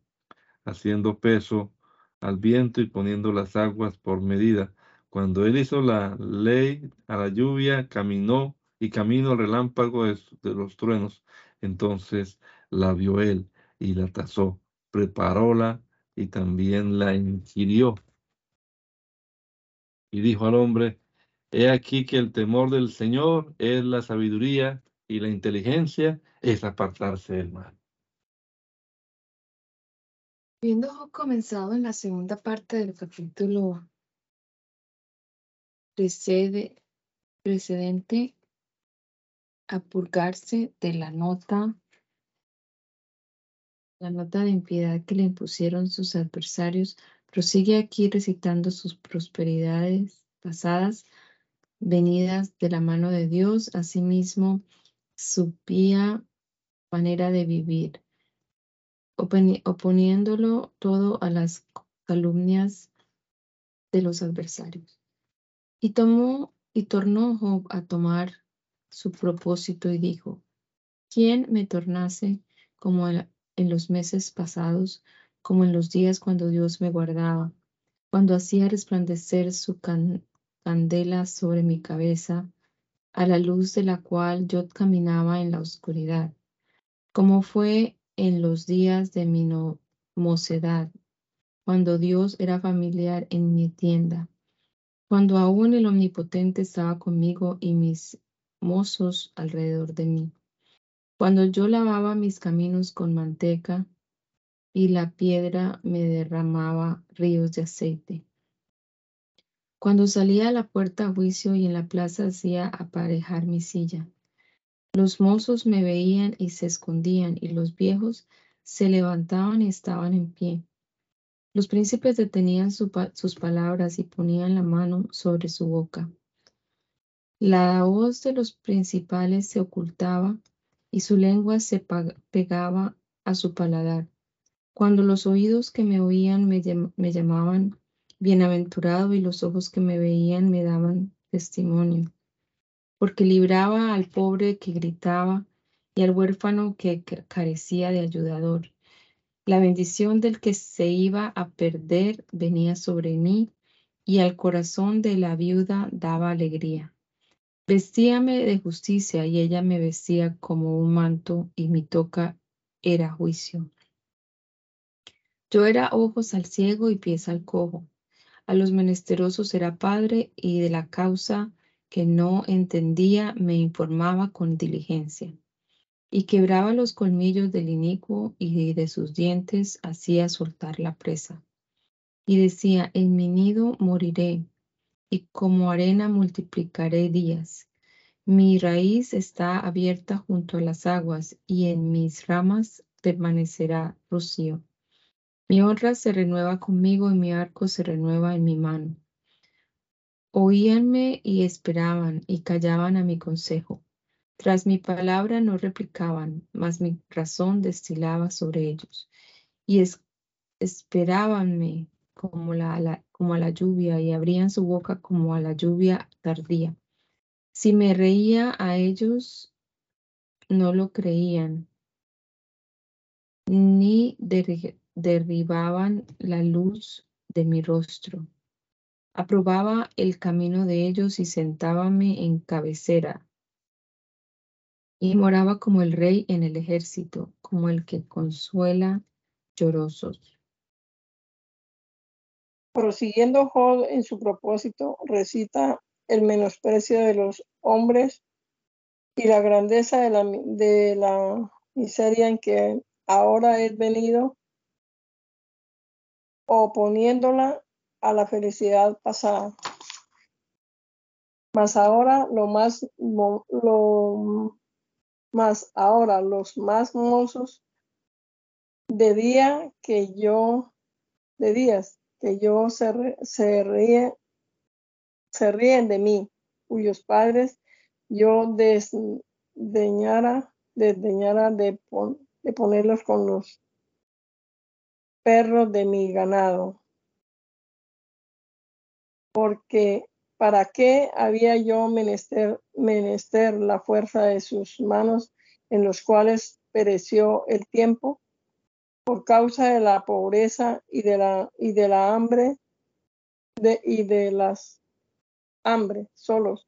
haciendo peso al viento y poniendo las aguas por medida. Cuando Él hizo la ley a la lluvia, caminó y camino al relámpago de, de los truenos. Entonces la vio él y la tasó, preparóla y también la ingirió. Y dijo al hombre, he aquí que el temor del Señor es la sabiduría y la inteligencia es apartarse del mal. Viendo comenzado en la segunda parte del capítulo precede, precedente a purgarse de la nota, la nota de impiedad que le impusieron sus adversarios, prosigue aquí recitando sus prosperidades pasadas, venidas de la mano de Dios, asimismo su pía manera de vivir, oponiéndolo todo a las calumnias de los adversarios. Y tomó y tornó Job a tomar su propósito y dijo, ¿quién me tornase como en los meses pasados, como en los días cuando Dios me guardaba, cuando hacía resplandecer su candela sobre mi cabeza, a la luz de la cual yo caminaba en la oscuridad, como fue en los días de mi mocedad, cuando Dios era familiar en mi tienda, cuando aún el Omnipotente estaba conmigo y mis mozos alrededor de mí. Cuando yo lavaba mis caminos con manteca y la piedra me derramaba ríos de aceite. Cuando salía a la puerta a juicio y en la plaza hacía aparejar mi silla. Los mozos me veían y se escondían, y los viejos se levantaban y estaban en pie. Los príncipes detenían sus palabras y ponían la mano sobre su boca. La voz de los principales se ocultaba y su lengua se pegaba a su paladar. Cuando los oídos que me oían me, llamaban bienaventurado y los ojos que me veían me daban testimonio, porque libraba al pobre que gritaba y al huérfano que carecía de ayudador. La bendición del que se iba a perder venía sobre mí y al corazón de la viuda daba alegría. Vestíame de justicia y ella me vestía como un manto y mi toca era juicio. Yo era ojos al ciego y pies al cojo. A los menesterosos era padre y de la causa que no entendía me informaba con diligencia. Y quebraba los colmillos del inicuo y de sus dientes hacía soltar la presa. Y decía, en mi nido moriré y como arena multiplicaré días. Mi raíz está abierta junto a las aguas y en mis ramas permanecerá rocío. Mi honra se renueva conmigo y mi arco se renueva en mi mano. Oíanme y esperaban y callaban a mi consejo. Tras mi palabra no replicaban, mas mi razón destilaba sobre ellos. Y es, esperábanme como, la, como a la lluvia y abrían su boca como a la lluvia tardía. Si me reía a ellos, no lo creían, ni derribaban la luz de mi rostro. Aprobaba el camino de ellos y sentábame en cabecera. Y moraba como el rey en el ejército, como el que consuela llorosos. Prosiguiendo Job en su propósito, recita el menosprecio de los hombres y la grandeza de la, miseria en que ahora es venido, oponiéndola a la felicidad pasada. Mas ahora lo más lo más ahora los más mozos de día que yo de días que yo se, se ríe se ríen de mí, cuyos padres yo desdeñara, desdeñara de, de ponerlos con los perros de mi ganado. Porque ¿para qué había yo menester, menester la fuerza de sus manos en los cuales pereció el tiempo? Por causa de la pobreza y de la, y de la hambre de, y de las hambre solos.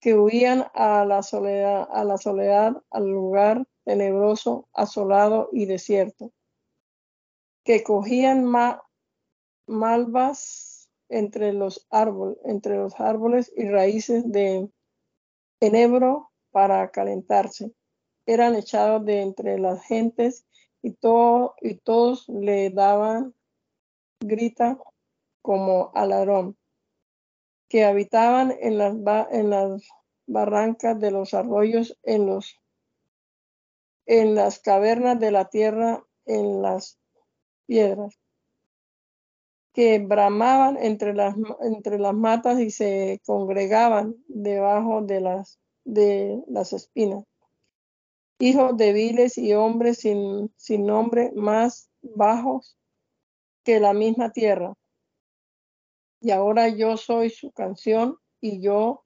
que huían a la soledad, a la soledad, al lugar tenebroso, asolado y desierto, que cogían malvas entre los árboles, entre los árboles y raíces de enebro para calentarse. Eran echados de entre las gentes y, todo, y todos le daban grita como alarón que habitaban en las, en las barrancas de los arroyos, en, los, en las cavernas de la tierra, en las piedras, que bramaban entre las, entre las matas y se congregaban debajo de las, de las espinas. Hijos débiles y hombres sin, nombre más bajos que la misma tierra y ahora yo soy su canción y yo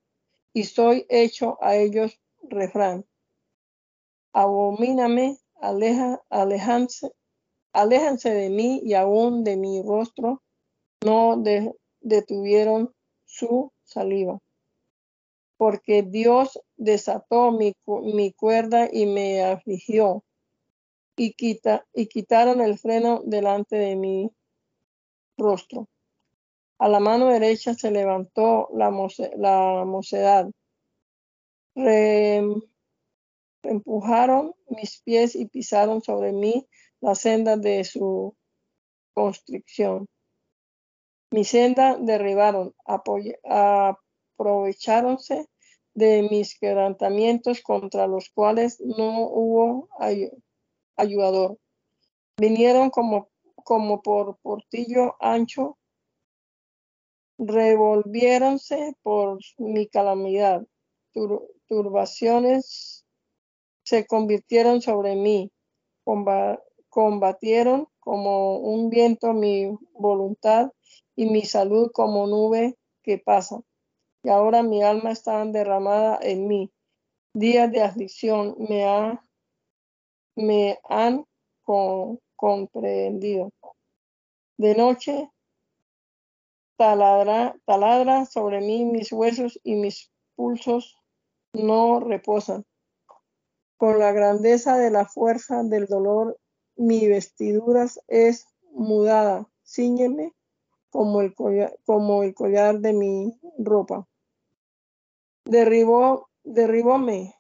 y soy hecho a ellos refrán. Abomíname, aleja, alejanse, de mí y aún de mi rostro no detuvieron su saliva. Porque Dios desató mi, mi cuerda y me afligió y, quita, y quitaron el freno delante de mi rostro. A la mano derecha se levantó la, mocedad. empujaron mis pies y pisaron sobre mí la senda de su constricción. Mi senda derribaron, aprovecháronse de mis quebrantamientos contra los cuales no hubo ayudador. Vinieron como, como por portillo ancho revolviéronse por mi calamidad. turbaciones se convirtieron sobre mí, combatieron como un viento mi voluntad y mi salud como nube que pasa. Y ahora mi alma está derramada en mí. Días de aflicción me, ha, me han comprendido. De noche taladra, taladra sobre mí mis huesos y mis pulsos no reposan. Con la grandeza de la fuerza del dolor, mi vestidura es mudada. Cíñeme como el collar, como el collar de mi ropa. Derribó, derribóme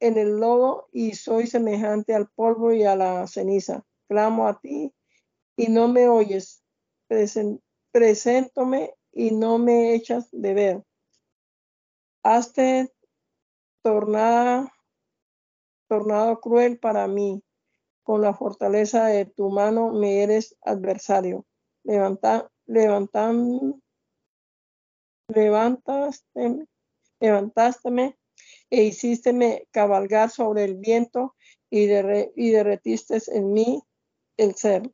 en el lodo y soy semejante al polvo y a la ceniza. Clamo a ti y no me oyes preséntome y no me echas de ver. Hazte tornada, tornado cruel para mí. Con la fortaleza de tu mano me eres adversario. Levanta, levantan, levantaste, levantásteme e hicísteme cabalgar sobre el viento y, y derretiste en mí el ser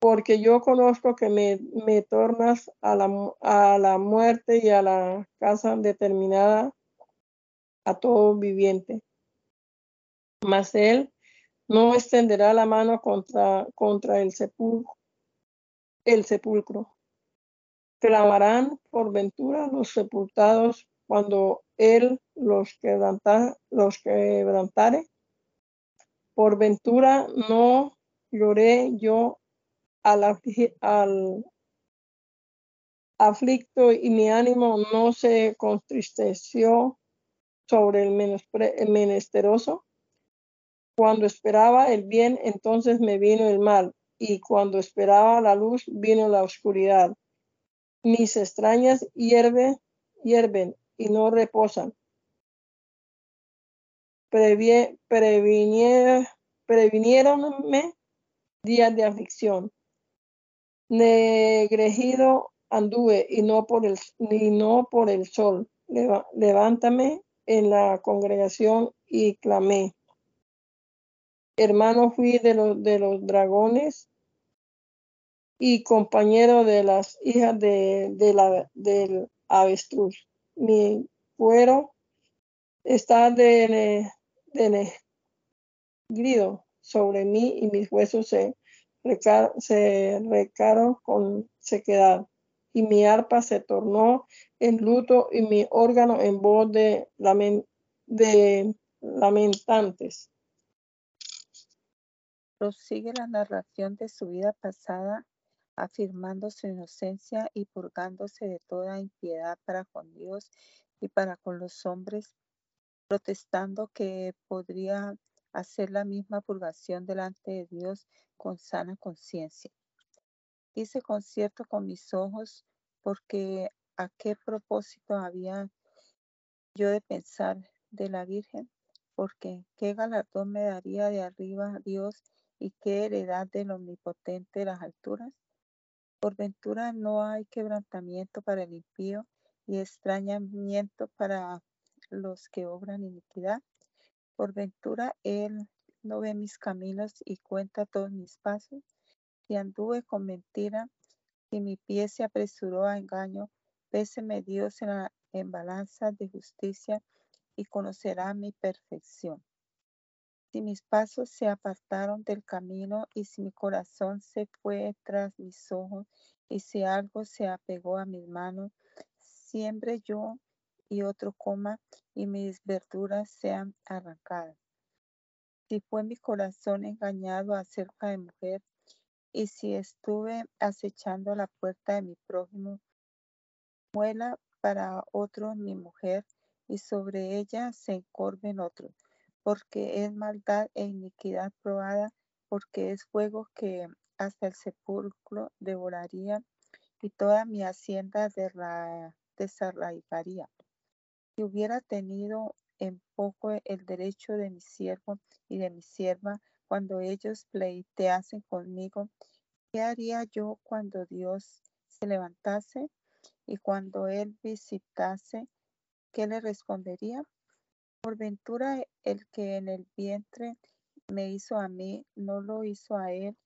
porque yo conozco que me, tornas a la, muerte y a la casa determinada a todo viviente. Mas él no extenderá la mano contra, el, el sepulcro. Clamarán por ventura los sepultados cuando él los, los quebrantare. Por ventura no lloré yo al, aflicto y mi ánimo no se contristeció sobre el, menesteroso. Cuando esperaba el bien, entonces me vino el mal, y cuando esperaba la luz, vino la oscuridad. Mis extrañas hierven, hierven y no reposan. Previnieronme días de aflicción negregido anduve y no por el, ni no por el sol. Levántame en la congregación y clamé. Hermano fui de los, de los dragones y compañero de las hijas de, la, del avestruz. Mi cuero está de, de, negrido sobre mí y mis huesos se se recaro con sequedad. y mi arpa se tornó en luto y mi órgano en voz de, de lamentantes. Prosigue la narración de su vida pasada, afirmando su inocencia y purgándose de toda impiedad para con Dios y para con los hombres, protestando que podría hacer la misma purgación delante de Dios con sana conciencia. Hice concierto con mis ojos porque a qué propósito había yo de pensar de la Virgen, porque qué galardón me daría de arriba Dios y qué heredad del omnipotente las alturas. Por ventura no hay quebrantamiento para el impío y extrañamiento para los que obran iniquidad. Por ventura Él no ve mis caminos y cuenta todos mis pasos. Si anduve con mentira, si mi pie se apresuró a engaño, péseme Dios en, la, en balanza de justicia y conocerá mi perfección. Si mis pasos se apartaron del camino y si mi corazón se fue tras mis ojos y si algo se apegó a mis manos, siembre yo y otro coma y mis verduras sean arrancadas. Si fue mi corazón engañado acerca de mujer, y si estuve acechando la puerta de mi prójimo, muela para otro mi mujer, y sobre ella se encorven otros, porque es maldad e iniquidad probada, porque es fuego que hasta el sepulcro devoraría, y toda mi hacienda desarraigaría si hubiera tenido en poco el derecho de mi siervo y de mi sierva cuando ellos pleiteasen conmigo, ¿qué haría yo cuando Dios se levantase y cuando Él visitase? ¿Qué le respondería? Por ventura el que en el vientre me hizo a mí, no lo hizo a Él,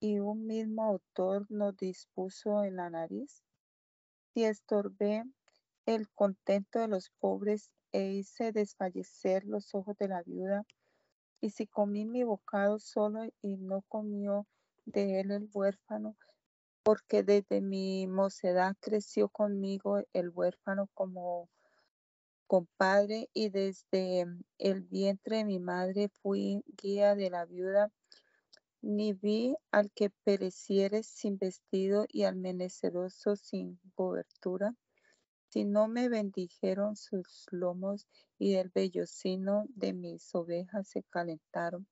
y un mismo autor nos dispuso en la nariz. Si estorbé el contento de los pobres e hice desfallecer los ojos de la viuda. Y si comí mi bocado solo y no comió de él el huérfano, porque desde mi mocedad creció conmigo el huérfano como compadre y desde el vientre de mi madre fui guía de la viuda, ni vi al que pereciere sin vestido y al menesteroso sin cobertura si no me bendijeron sus lomos y el vellocino de mis ovejas se calentaron,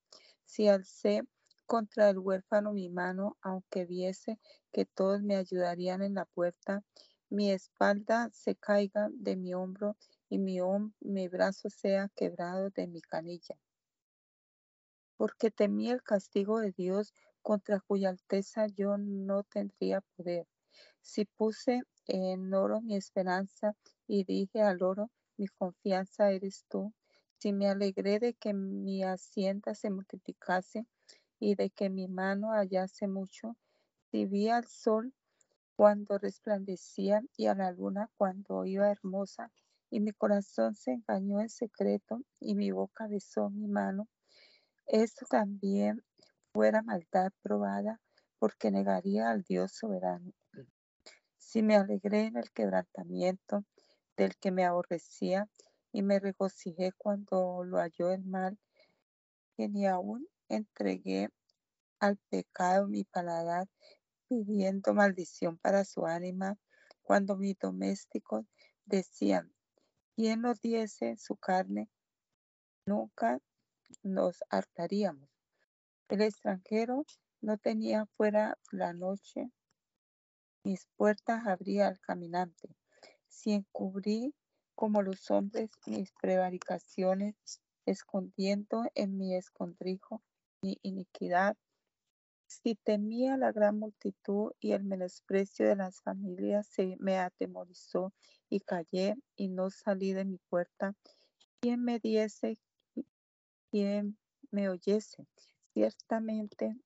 si alcé contra el huérfano mi mano, aunque viese que todos me ayudarían en la puerta, mi espalda se caiga de mi hombro y mi, mi brazo sea quebrado de mi canilla. Porque temí el castigo de Dios contra cuya alteza yo no tendría poder. Si puse en oro mi esperanza y dije al oro, mi confianza eres tú. Si me alegré de que mi hacienda se multiplicase y de que mi mano hallase mucho, si vi al sol cuando resplandecía y a la luna cuando iba hermosa, y mi corazón se engañó en secreto y mi boca besó mi mano, esto también fuera maldad probada, porque negaría al Dios soberano. Si me alegré en el quebrantamiento del que me aborrecía y me regocijé cuando lo halló el mal, que ni aún entregué al pecado mi paladar, pidiendo maldición para su ánima, cuando mis domésticos decían, ¿quién nos diese su carne? Nunca nos hartaríamos. El extranjero no tenía fuera la noche mis puertas abría al caminante. Si encubrí como los hombres mis prevaricaciones, escondiendo en mi escondrijo mi iniquidad, si temía la gran multitud y el menosprecio de las familias se me atemorizó y callé y no salí de mi puerta, ¿quién me diese, quién me oyese? Ciertamente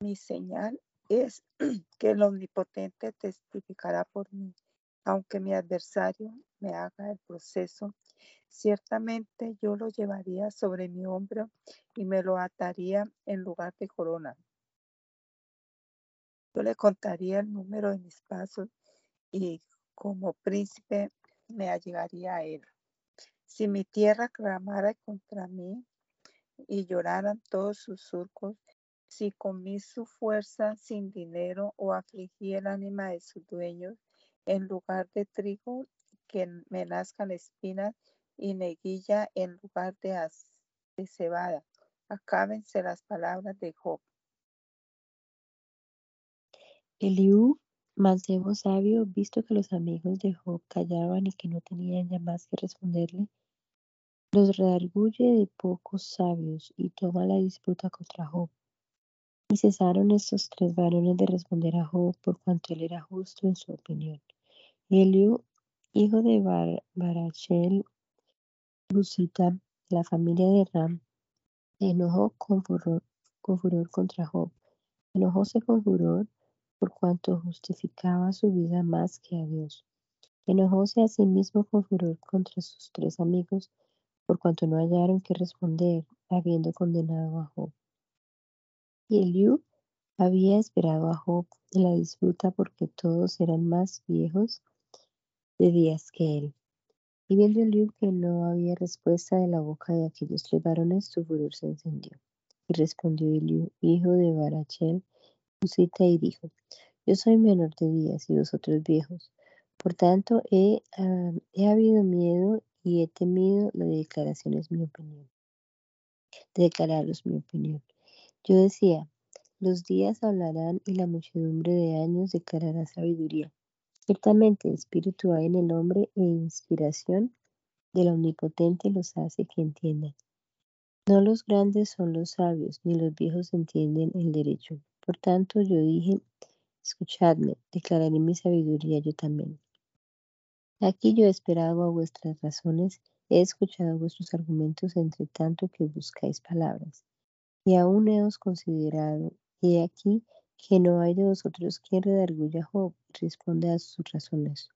mi señal es que el omnipotente testificará por mí, aunque mi adversario me haga el proceso. Ciertamente yo lo llevaría sobre mi hombro y me lo ataría en lugar de corona. Yo le contaría el número de mis pasos y como príncipe me allegaría a él. Si mi tierra clamara contra mí y lloraran todos sus surcos, si comí su fuerza sin dinero o afligí el ánima de sus dueños, en lugar de trigo que me nazcan espinas y neguilla en lugar de, de cebada. Acábense las palabras de Job. Eliú, mancebo sabio, visto que los amigos de Job callaban y que no tenían ya más que responderle, los redarguye de pocos sabios y toma la disputa contra Job. Y cesaron estos tres varones de responder a Job por cuanto él era justo en su opinión. Eliú, hijo de Bar Barachel, Busita, la familia de Ram, enojó con furor, con furor contra Job. Enojóse con furor por cuanto justificaba su vida más que a Dios. Enojóse a sí mismo con furor contra sus tres amigos por cuanto no hallaron que responder, habiendo condenado a Job. Y Eliú había esperado a Job en la disputa porque todos eran más viejos de días que él. Y viendo Eliú que no había respuesta de la boca de aquellos tres varones, su furor se encendió. Y respondió Eliú, hijo de Barachel, Y dijo, yo soy menor de días y vosotros viejos. Por tanto, he, ah, he habido miedo y he temido la declaración es mi opinión. Declararos mi opinión. Yo decía, los días hablarán y la muchedumbre de años declarará sabiduría. Ciertamente, espíritu hay en el hombre e inspiración del omnipotente los hace que entiendan. No los grandes son los sabios, ni los viejos entienden el derecho. Por tanto, yo dije, escuchadme, declararé mi sabiduría yo también. Aquí yo he esperado a vuestras razones, he escuchado vuestros argumentos entre tanto que buscáis palabras. Y aún he os considerado, y aquí que no hay de vosotros quien redarguya a Job y responde a sus razones.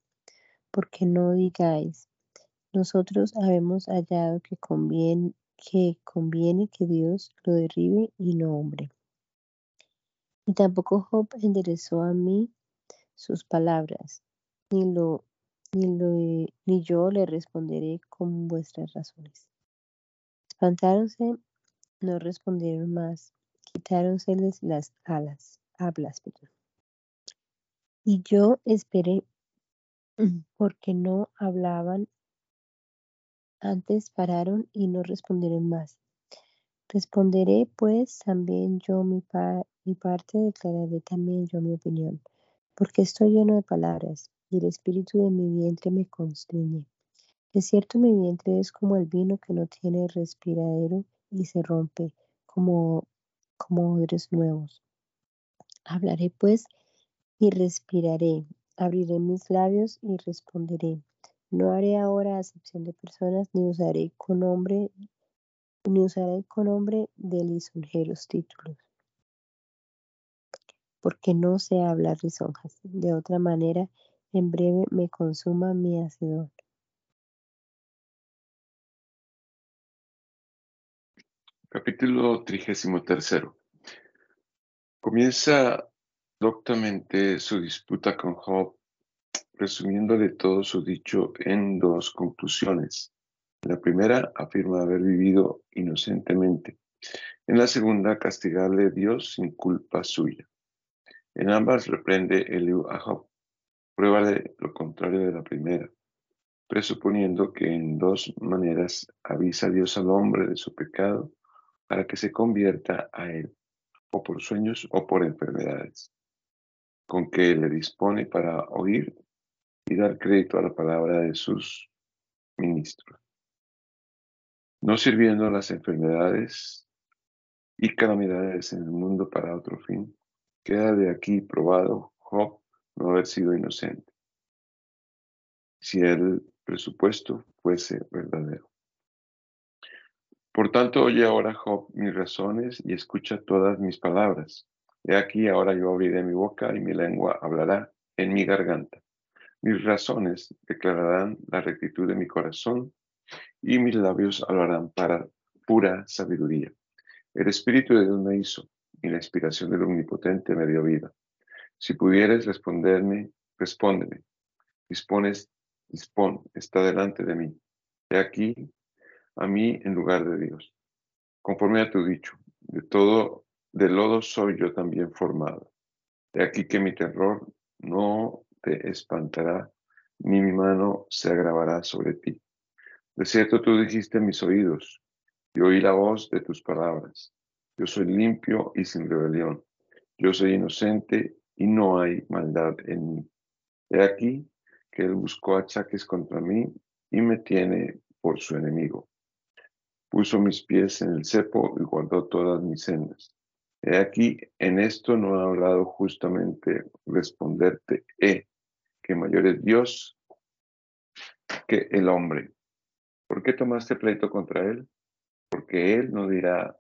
Porque no digáis, nosotros habemos hallado que conviene que Dios lo derribe y no hombre. Y tampoco Job enderezó a mí sus palabras, ni lo ni, yo le responderé con vuestras razones. Espantáronse, no respondieron más, quitáronsele las alas, hablas, perdón. Y yo esperé porque no hablaban, antes pararon y no respondieron más. Responderé pues también yo mi, mi parte, declararé también yo mi opinión, porque estoy lleno de palabras y el espíritu de mi vientre me constriñe. De cierto mi vientre es como el vino que no tiene respiradero y se rompe como, como odres nuevos. Hablaré pues y respiraré, abriré mis labios y responderé. No haré ahora acepción de personas, ni usaré con nombre, ni usaré con nombre de lisonjeros títulos porque no sé hablar lisonjas. De otra manera, en breve me consuma mi hacedor. Capítulo trigésimo tercero. Comienza doctamente su disputa con Job, resumiéndole todo su dicho en dos conclusiones. La primera afirma haber vivido inocentemente. En la segunda, castigarle a Dios sin culpa suya. En ambas reprende Eliú a Job prueba de lo contrario de la primera, presuponiendo que en dos maneras avisa Dios al hombre de su pecado para que se convierta a él, o por sueños o por enfermedades, con que le dispone para oír y dar crédito a la palabra de sus ministros, no sirviendo las enfermedades y calamidades en el mundo para otro fin. Queda de aquí probado Job no haber sido inocente, si el presupuesto fuese verdadero. Por tanto, oye ahora, Job, mis razones y escucha todas mis palabras. He aquí, ahora yo abriré mi boca y mi lengua hablará en mi garganta. Mis razones declararán la rectitud de mi corazón y mis labios hablarán para pura sabiduría. El Espíritu de Dios me hizo y la inspiración del Omnipotente me dio vida. Si pudieres responderme, respóndeme. dispones, dispón, está delante de mí. He aquí a mí en lugar de Dios. Conforme a tu dicho, de todo, de lodo soy yo también formado. He aquí que mi terror no te espantará, ni mi mano se agravará sobre ti. De cierto tú dijiste mis oídos, y oí la voz de tus palabras. Yo soy limpio y sin rebelión. Yo soy inocente y no hay maldad en mí. He aquí que él buscó achaques contra mí y me tiene por su enemigo. Puso mis pies en el cepo y guardó todas mis sendas. He aquí, en esto no ha hablado justamente responderte, he, que mayor es Dios que el hombre. ¿Por qué tomaste pleito contra él? Porque él no dirá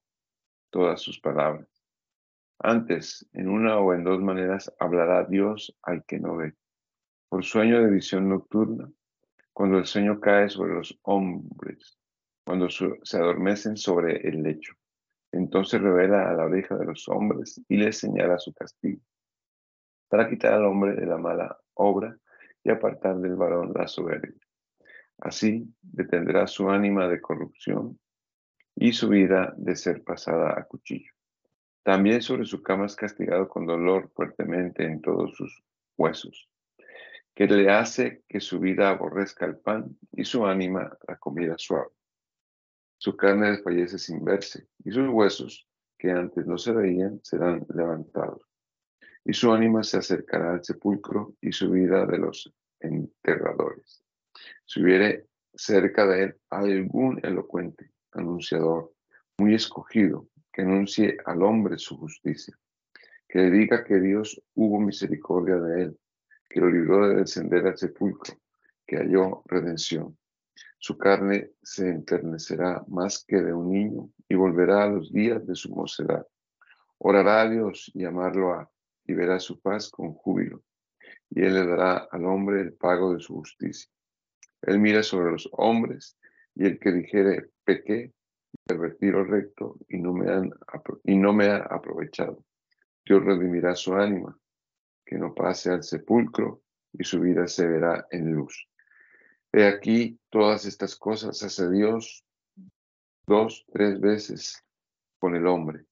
todas sus palabras. Antes, en una o en dos maneras, hablará Dios al que no ve. Por sueño de visión nocturna, cuando el sueño cae sobre los hombres, cuando se adormecen sobre el lecho. Entonces revela a la oreja de los hombres y les señala su castigo, para quitar al hombre de la mala obra y apartar del varón la soberbia. Así detendrá su ánima de corrupción y su vida de ser pasada a cuchillo. También sobre su cama es castigado con dolor fuertemente en todos sus huesos, que le hace que su vida aborrezca el pan y su ánima la comida suave. Su carne desfallece sin verse y sus huesos, que antes no se veían, serán levantados. Y su ánima se acercará al sepulcro y su vida de los enterradores. Si hubiere cerca de él algún elocuente, anunciador, muy escogido, que anuncie al hombre su justicia, que le diga que Dios hubo misericordia de él, que lo libró de descender al sepulcro, que halló redención. Su carne se enternecerá más que de un niño y volverá a los días de su mocedad. Orará a Dios y amarlo a, y verá su paz con júbilo, y él le dará al hombre el pago de su justicia. Él mira sobre los hombres, y el que dijere, pequé, pervertí lo recto y no me, han, ha aprovechado. Dios redimirá su ánima, que no pase al sepulcro y su vida se verá en luz. He aquí todas estas cosas hace Dios dos, tres veces con el hombre,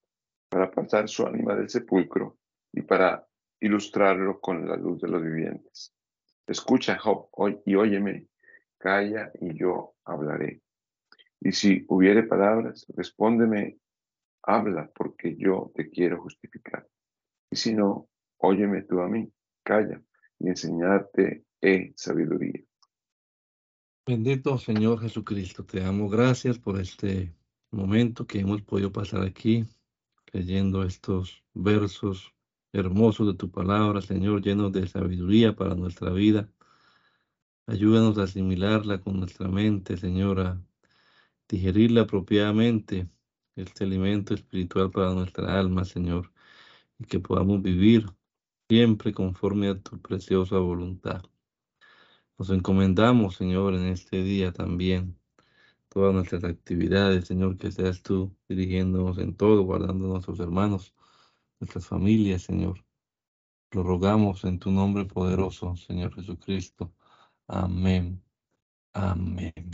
para apartar su ánima del sepulcro y para ilustrarlo con la luz de los vivientes. Escucha, Job, y óyeme, calla y yo hablaré. Y si hubiere palabras, respóndeme, habla, porque yo te quiero justificar. Y si no, óyeme tú a mí, calla, y enseñarte he sabiduría. Bendito Señor Jesucristo, te amo. Gracias por este momento que hemos podido pasar aquí, leyendo estos versos hermosos de tu palabra, Señor, llenos de sabiduría para nuestra vida. Ayúdanos a asimilarla con nuestra mente, Señora, digerirla apropiadamente, este alimento espiritual para nuestra alma, Señor, y que podamos vivir siempre conforme a tu preciosa voluntad. Nos encomendamos, Señor, en este día también todas nuestras actividades, Señor, que seas tú dirigiéndonos en todo, guardando a nuestros hermanos, nuestras familias, Señor. Lo rogamos en tu nombre poderoso, Señor Jesucristo. Amén. Amén.